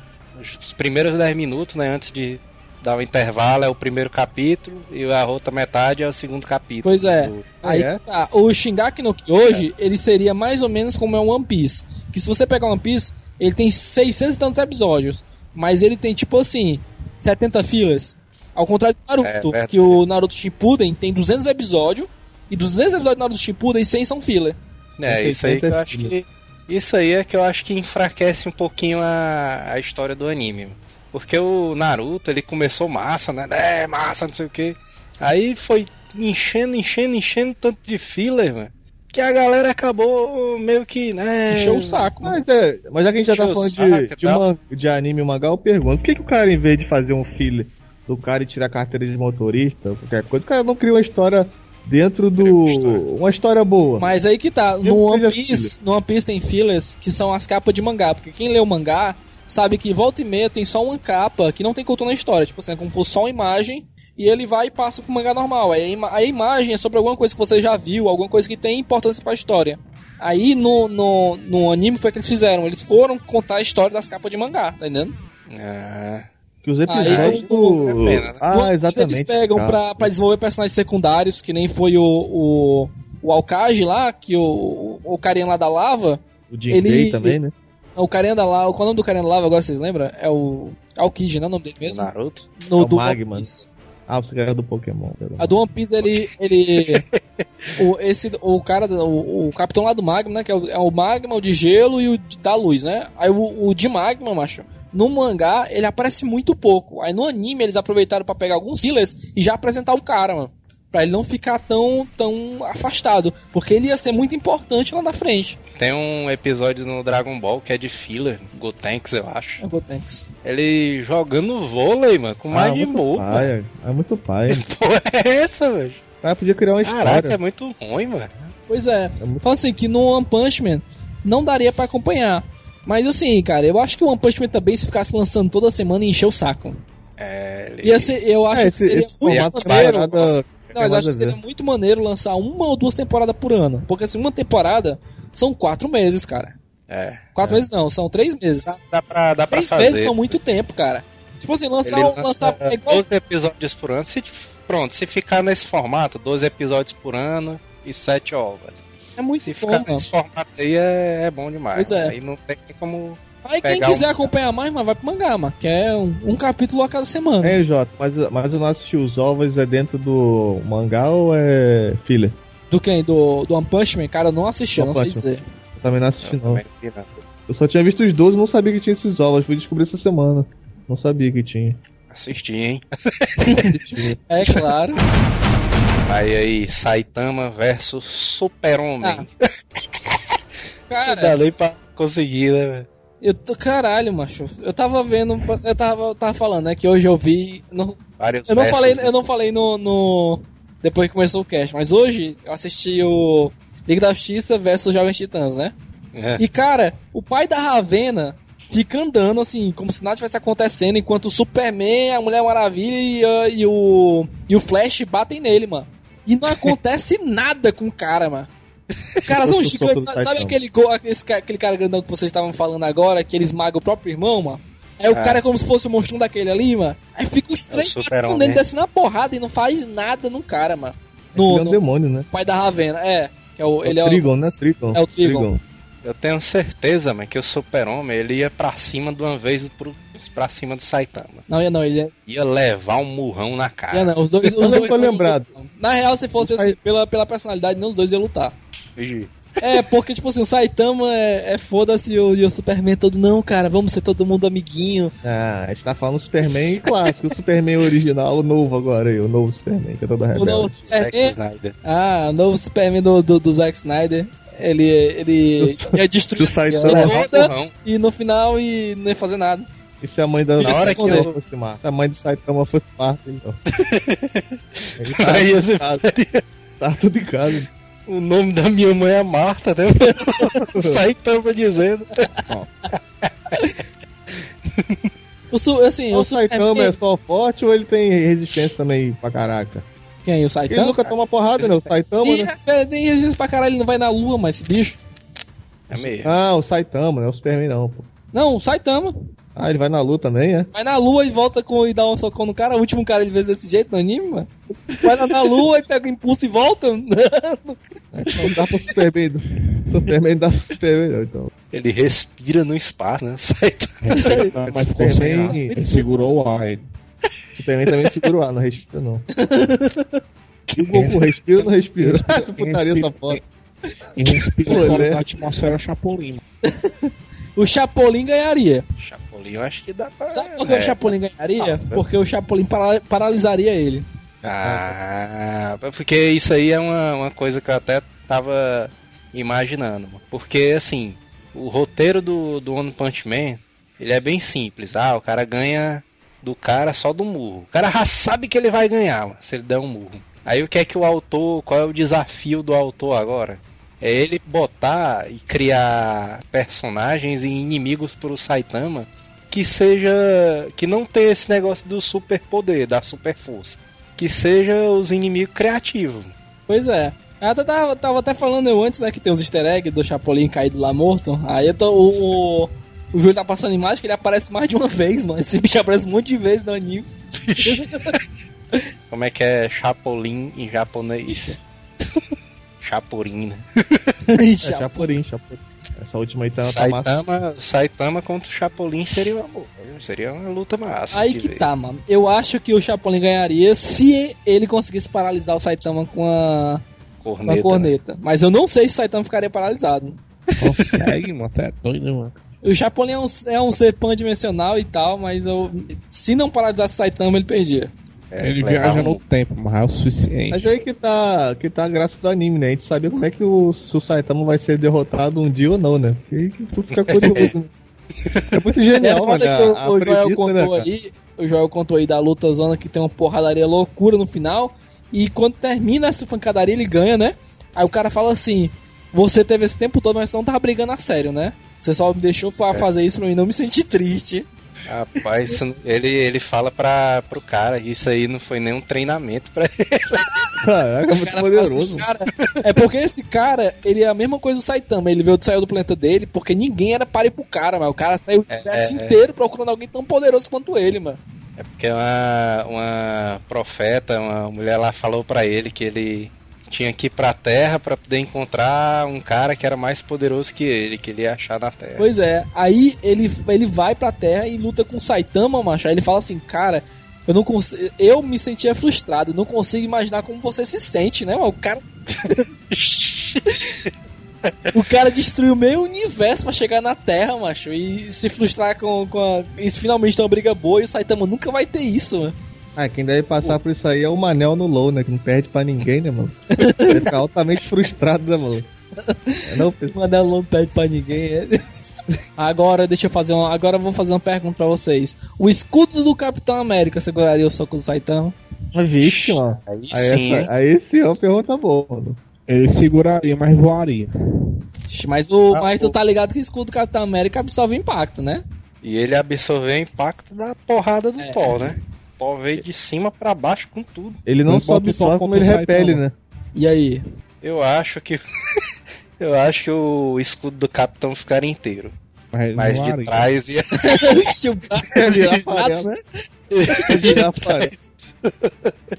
Os primeiros 10 minutos, né? Antes de dar o intervalo, é o primeiro capítulo, e a outra metade é o segundo capítulo. Pois é. do- Aí é? tá, o Shingeki no Kyoji, ele seria mais ou menos como é o One Piece. Que se você pegar One Piece, ele tem 600 e tantos episódios, mas ele tem tipo assim, 70 filas. Ao contrário do É, Naruto, verdade. que o Naruto Shippuden tem 200 episódios, e dos 200 episódios do Naruto Shippuden, 100 são filler. É, isso aí que eu 80 acho que. Isso aí é que eu acho que enfraquece um pouquinho a, a história do anime. Porque o Naruto, ele começou massa, né? É, massa, não sei o que. Aí foi enchendo, enchendo, enchendo tanto de filler, mano. Que a galera acabou meio que, né? Encheu o saco. Mas, é, mas já que a gente já tá falando saco de, e de, uma, de anime e mangá, eu pergunto, por que, que o cara, em vez de fazer um filler do cara e tirar a carteira de motorista, ou qualquer coisa, o cara não cria uma história dentro do. Uma história. Uma história boa. Mas aí que tá, no One Piece, no One Piece tem fillers que são as capas de mangá, porque quem lê o mangá sabe que volta e meia tem só uma capa que não tem contorno na história, tipo assim, é como fosse só uma imagem e ele vai e passa pro mangá normal. Aí a, ima- a imagem é sobre alguma coisa que você já viu, alguma coisa que tem importância pra história. Aí no, no, no anime foi o que eles fizeram, eles foram contar a história das capas de mangá, tá entendendo? Ah, Que os episódios o- do... é pena, né? Ah, exatamente. Eles pegam cara. pra, pra desenvolver personagens secundários, que nem foi o, o, o Alcage lá, que o, o, carinha lá da lava. O Jim ele- também, né? O carinha da lava. Qual é o nome do carinha da lava agora, vocês lembram? É o. Alkid, não é o nome dele mesmo? Naruto. No, É o do Magma. Piece. Ah, você era do Pokémon. lá. A do One Piece, ele. ele o, esse, o cara, o, o capitão lá do Magma, né? Que é o, é o Magma, o de gelo e o de- da luz, né? Aí o, o de Magma, macho. No mangá, ele aparece muito pouco. Aí no anime, eles aproveitaram pra pegar alguns healers e já apresentar o cara, mano. Pra ele não ficar tão, tão afastado. Porque ele ia ser muito importante lá na frente. Tem um episódio no Dragon Ball que é de filler, Gotenks, eu acho. É Gotenks. Ele jogando vôlei, mano, com Ah, Majin muito Buu. mano. pai, é muito pai. Que porra é essa, velho? Cara podia criar uma Caraca, história. é muito ruim, mano. Pois é. É muito- Fala assim, que no One Punch Man não daria pra acompanhar. Mas assim, cara, eu acho que o One Punch Man também, se ficasse lançando toda semana, ia encher o saco. É, ele... Ia ser, eu acho É, que esse, seria esse muito maneiro. parada Não, eu acho que seria muito maneiro lançar uma ou duas temporadas por ano. Porque assim, uma temporada são quatro meses, cara. É. Quatro meses não, são três meses. Dá, dá pra, dá pra Três fazer. meses são muito tempo, cara. Tipo assim, lançar, Ele um- lançar lança é igual 12 episódios por ano. Se, pronto, se ficar nesse formato, 12 episódios por ano e 7 ovas. É muito Se bom, ficar nesse formato aí é, é bom demais. Pois é. Aí não tem como. Aí quem quiser um- acompanhar mais, mano, vai pro mangá, mano. Que é um, um capítulo a cada semana. É, Jota, mas, mas eu não assisti os ovos, é dentro do mangá ou é filler? Do quem? Do, do One Punch Man? Cara, eu não assisti, eu não sei dizer. Eu também não assisti, Eu não. Eu só tinha visto os 12 e não sabia que tinha esses ovos. Fui descobrir essa semana. Não sabia que tinha. Assisti, hein? É claro. Aí aí, Saitama versus Super-Homem. Ah. Cara, nem pra conseguir, né, velho? eu tô. Caralho, macho. Eu tava vendo. Eu tava, eu tava falando, né? Que hoje eu vi. não- Vários eu não versos, falei, né? eu não falei no, no- Depois que começou o cast, mas hoje eu assisti o Liga da Justiça versus Jovens Titãs, né? É. E cara, o pai da Ravena fica andando assim, como se nada tivesse acontecendo, enquanto o Superman, a Mulher Maravilha e, a- e o. E o Flash batem nele, mano. E não acontece nada com o cara, mano. Os caras são gigantes, sabe, sabe aquele, esse aquele cara grandão que vocês estavam falando agora, que ele esmaga o próprio irmão, mano? Aí o É. cara é como se fosse o monstro daquele ali, mano. Aí fica os três batendo nele, descendo a porrada e não faz nada no cara, mano. Ele No, é um no demônio, né? pai da Ravena, é. Que é o, ele é é o o. Trigon, né? Trigon. é o Trigon. Eu tenho certeza, mano, que o Super-Homem ele ia pra cima de uma vez pro, pra cima do Saitama. Não, ia não, ele é. Ia levar um murrão na cara. ia não, os dois. Os dois tô lembrado. Na real, se fosse Os assim, pela, pela personalidade, nem os dois iam lutar. Vigi. É, porque, tipo assim, o Saitama é, é foda-se e o, e o Superman todo, não, cara, vamos ser todo mundo amiguinho. Ah, a gente tá falando Superman clássico, o Superman original, o novo agora aí, o novo Superman, que é todo O novo rebelde. Zack Superman, Snyder. ah, o novo Superman do, do, do Zack Snyder. Ele, ele Do- ia destruir do a Saitama. murrão. e no final e não ia fazer nada. E se a mãe da Na hora que eu- fosse Marta? Se a mãe do Saitama fosse Marta, então. Ele tá, Aí você tá, tá tudo em casa. O nome da minha mãe é Marta, né? Saitama dizendo. O, su, assim, O o Saitama Superman... é só forte ou ele tem resistência também pra caraca? Quem? O Ele Saitama? nunca toma porrada, né? O Saitama, E, né? é, tem resistência pra caralho, ele não vai na lua, mas esse bicho. É mesmo. Ah, o Saitama, não é o Superman não, pô. Não, o Saitama. Ah, ele vai na lua também, é? Vai na lua e volta com, e dá um socão no cara. O último cara ele fez desse jeito no anime, mano. Vai lá na lua e pega o impulso e volta. Não dá pro Superman. Superman dá pro Superman, não, então. Ele respira no espaço, né? Saitama. Ah, mas ficou sem ar. Superman- Ele segurou o ar. ele. Superman também segura o ar, não respira não. E o Goku respira ou não respira? Essa putaria essa foto. E respira Pô, fora né? da atmosfera Chapolin. o Chapolin ganharia. Chapolin, eu acho que dá pra. Sabe por que é. o Chapolin ganharia? Ah, Porque o Chapolin para- paralisaria ele. Ah, porque isso aí é uma, uma coisa que eu até tava imaginando. Porque, assim, o roteiro do, do One Punch Man, ele é bem simples. Ah, o cara ganha do cara só do murro. O cara já sabe que ele vai ganhar, se ele der um murro. Aí o que é que o autor, qual é o desafio do autor agora? É ele botar e criar personagens e inimigos pro Saitama que seja. que não tenha esse negócio do super poder, da super força. Que seja os inimigos criativos. Pois é. Eu até tava, tava até falando eu antes, né, que tem os easter eggs do Chapolin caído lá morto. Aí eu tô, o, o, O Júlio tá passando imagem que ele aparece mais de uma vez, mano. Esse bicho aparece um monte de vezes no anime. Como é que é Chapolin em japonês? Chapurin, né? É Chapolin, Chapolin. Essa última aí tá, tá massa. Saitama, Saitama contra o Chapolin seria uma, seria uma luta massa. Aí que tá, mano. Eu acho que o Chapolin ganharia se ele conseguisse paralisar o Saitama com a, com Corneta, a né? corneta. Mas eu não sei se o Saitama ficaria paralisado. Consegue, mano. Tá doido, mano. O Chapolin é um, é um ser pandimensional e tal, mas eu, se não paralisasse o Saitama, ele perdia. É, Ele viaja um- no tempo, mas é o suficiente. Mas aí que tá, que tá a graça do anime, né? A gente sabia como é que o, o Saitama vai ser derrotado um dia ou não, né? E que tu fica curioso. né? É muito É genial, mano. que o, o Joel premissa, contou né, aí, o Joel contou aí da luta zona que tem uma porradaria loucura no final. E quando termina essa pancadaria, ele ganha, né? Aí o cara fala assim: Você teve esse tempo todo, mas você não tava brigando a sério, né? Você só me deixou fa- fazer isso pra mim não me sentir triste. Rapaz, isso ele, ele fala pra, pro cara, isso aí não foi nenhum treinamento pra ele. Caraca, é O muito cara fala assim, poderoso. cara, é porque esse cara, ele é a mesma coisa do Saitama. Ele veio, saiu do planeta dele porque ninguém era pare pro cara, mas o cara saiu o É, universo é, é. inteiro procurando alguém tão poderoso quanto ele, mano. É porque uma, uma profeta, uma mulher lá falou pra ele que ele tinha que ir pra Terra pra poder encontrar um cara que era mais poderoso que ele, que ele ia achar na Terra. Pois é, aí ele, ele vai pra Terra e luta com o Saitama, macho. Aí ele fala assim, cara, eu não consigo. Eu me sentia frustrado, não consigo imaginar como você se sente, né, mano? O cara. o cara destruiu meio universo pra chegar na Terra, macho. E se frustrar com, com a. E finalmente ter uma briga boa e o Saitama nunca vai ter isso, mano. Ah, quem deve passar por isso aí é o Manel no LoL, né? Que não perde pra ninguém, né, mano? Ele fica altamente frustrado, né, mano? É, não, pessoal. Mandar não pede pra ninguém. é. Agora, deixa eu fazer uma. Agora eu vou fazer uma pergunta pra vocês. O escudo do Capitão América seguraria o soco do Saitama? Vixe, mano. Aí Aí, sim, essa, aí sim é uma pergunta boa, mano. Ele seguraria, mas voaria. Mas, o, Ah, mas tu o- tá ligado que o escudo do Capitão América absorve impacto, né? E ele absorveu o impacto da porrada do É. Thor, né? O Thor veio de cima pra baixo com tudo. Ele não Ele só absorve, como ele repele, né? E aí? Eu acho que. eu acho que o escudo do capitão ficaria inteiro. Mas Mas de trás ia. Ixi, o braço ia virar pato, né? Aparece.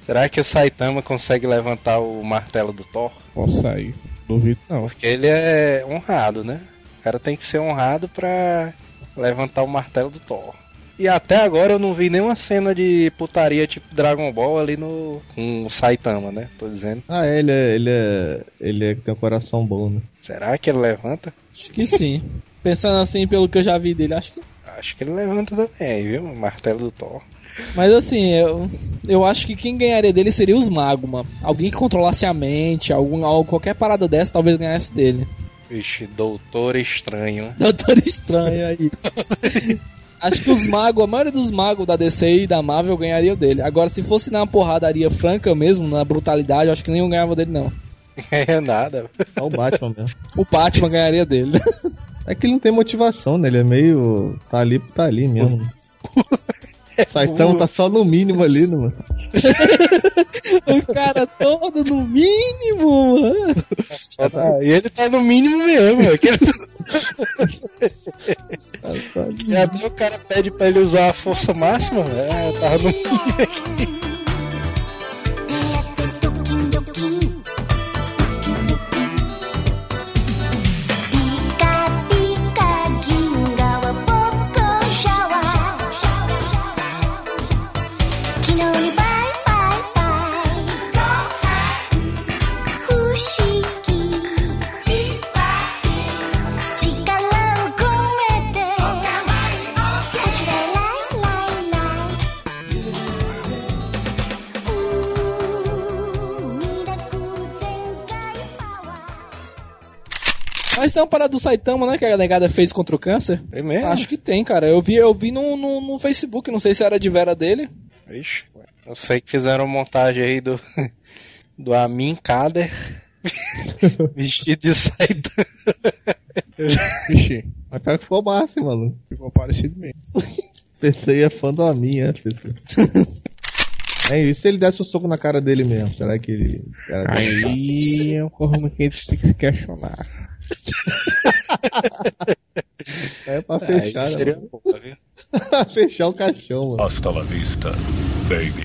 Será que o Saitama consegue levantar o martelo do Thor? Consegue. Duvido não. Porque ele é honrado, né? O cara tem que ser honrado pra levantar o martelo do Thor. E até agora eu não vi nenhuma cena de putaria tipo Dragon Ball ali no. com o Saitama, né? Tô dizendo. Ah, é, ele é, ele é. Ele é que tem um coração bom, né? Será que ele levanta? Acho que sim. Pensando assim, pelo que eu já vi dele, acho que. Acho que ele levanta também, viu? Martelo do Thor. Mas assim, eu, eu acho que quem ganharia dele seria os magos, mano. Alguém que controlasse a mente, algum, al- qualquer parada dessa talvez ganhasse dele. Vixe, doutor estranho. né? Doutor Estranho aí. Acho que os magos, a maioria dos magos da DC e da Marvel ganharia dele. Agora, se fosse na porradaria franca mesmo, na brutalidade, eu acho que nenhum ganhava dele, não. É nada. Só o Batman mesmo. O Batman ganharia dele. É que ele não tem motivação, né? Ele é meio. Tá ali, tá ali mesmo. Saitão tá só no mínimo ali, né, mano? o cara todo no mínimo, mano. Ah, e ele tá no mínimo mesmo. E até o cara pede pra ele usar a força máxima. É, tava no mínimo. ピ Mas tem uma parada do Saitama, né? Que a negada fez contra o câncer. É mesmo? Acho que tem, cara. Eu vi, eu vi no, no, no Facebook, não sei se era de vera dele. Ixi, eu sei que fizeram montagem aí do. Do Amin Kader. vestido de Saitama. Vixe, Mas cara ficou massa, mano. ficou parecido mesmo. PC é fã do minha, PC. É isso se ele desse o soco na cara dele mesmo. Será que ele. Era Aí é uma coisa que a gente tem que se questionar. É pra Aí fechar, seria né? boa, viu? fechar o caixão, mano. Hasta la vista, baby.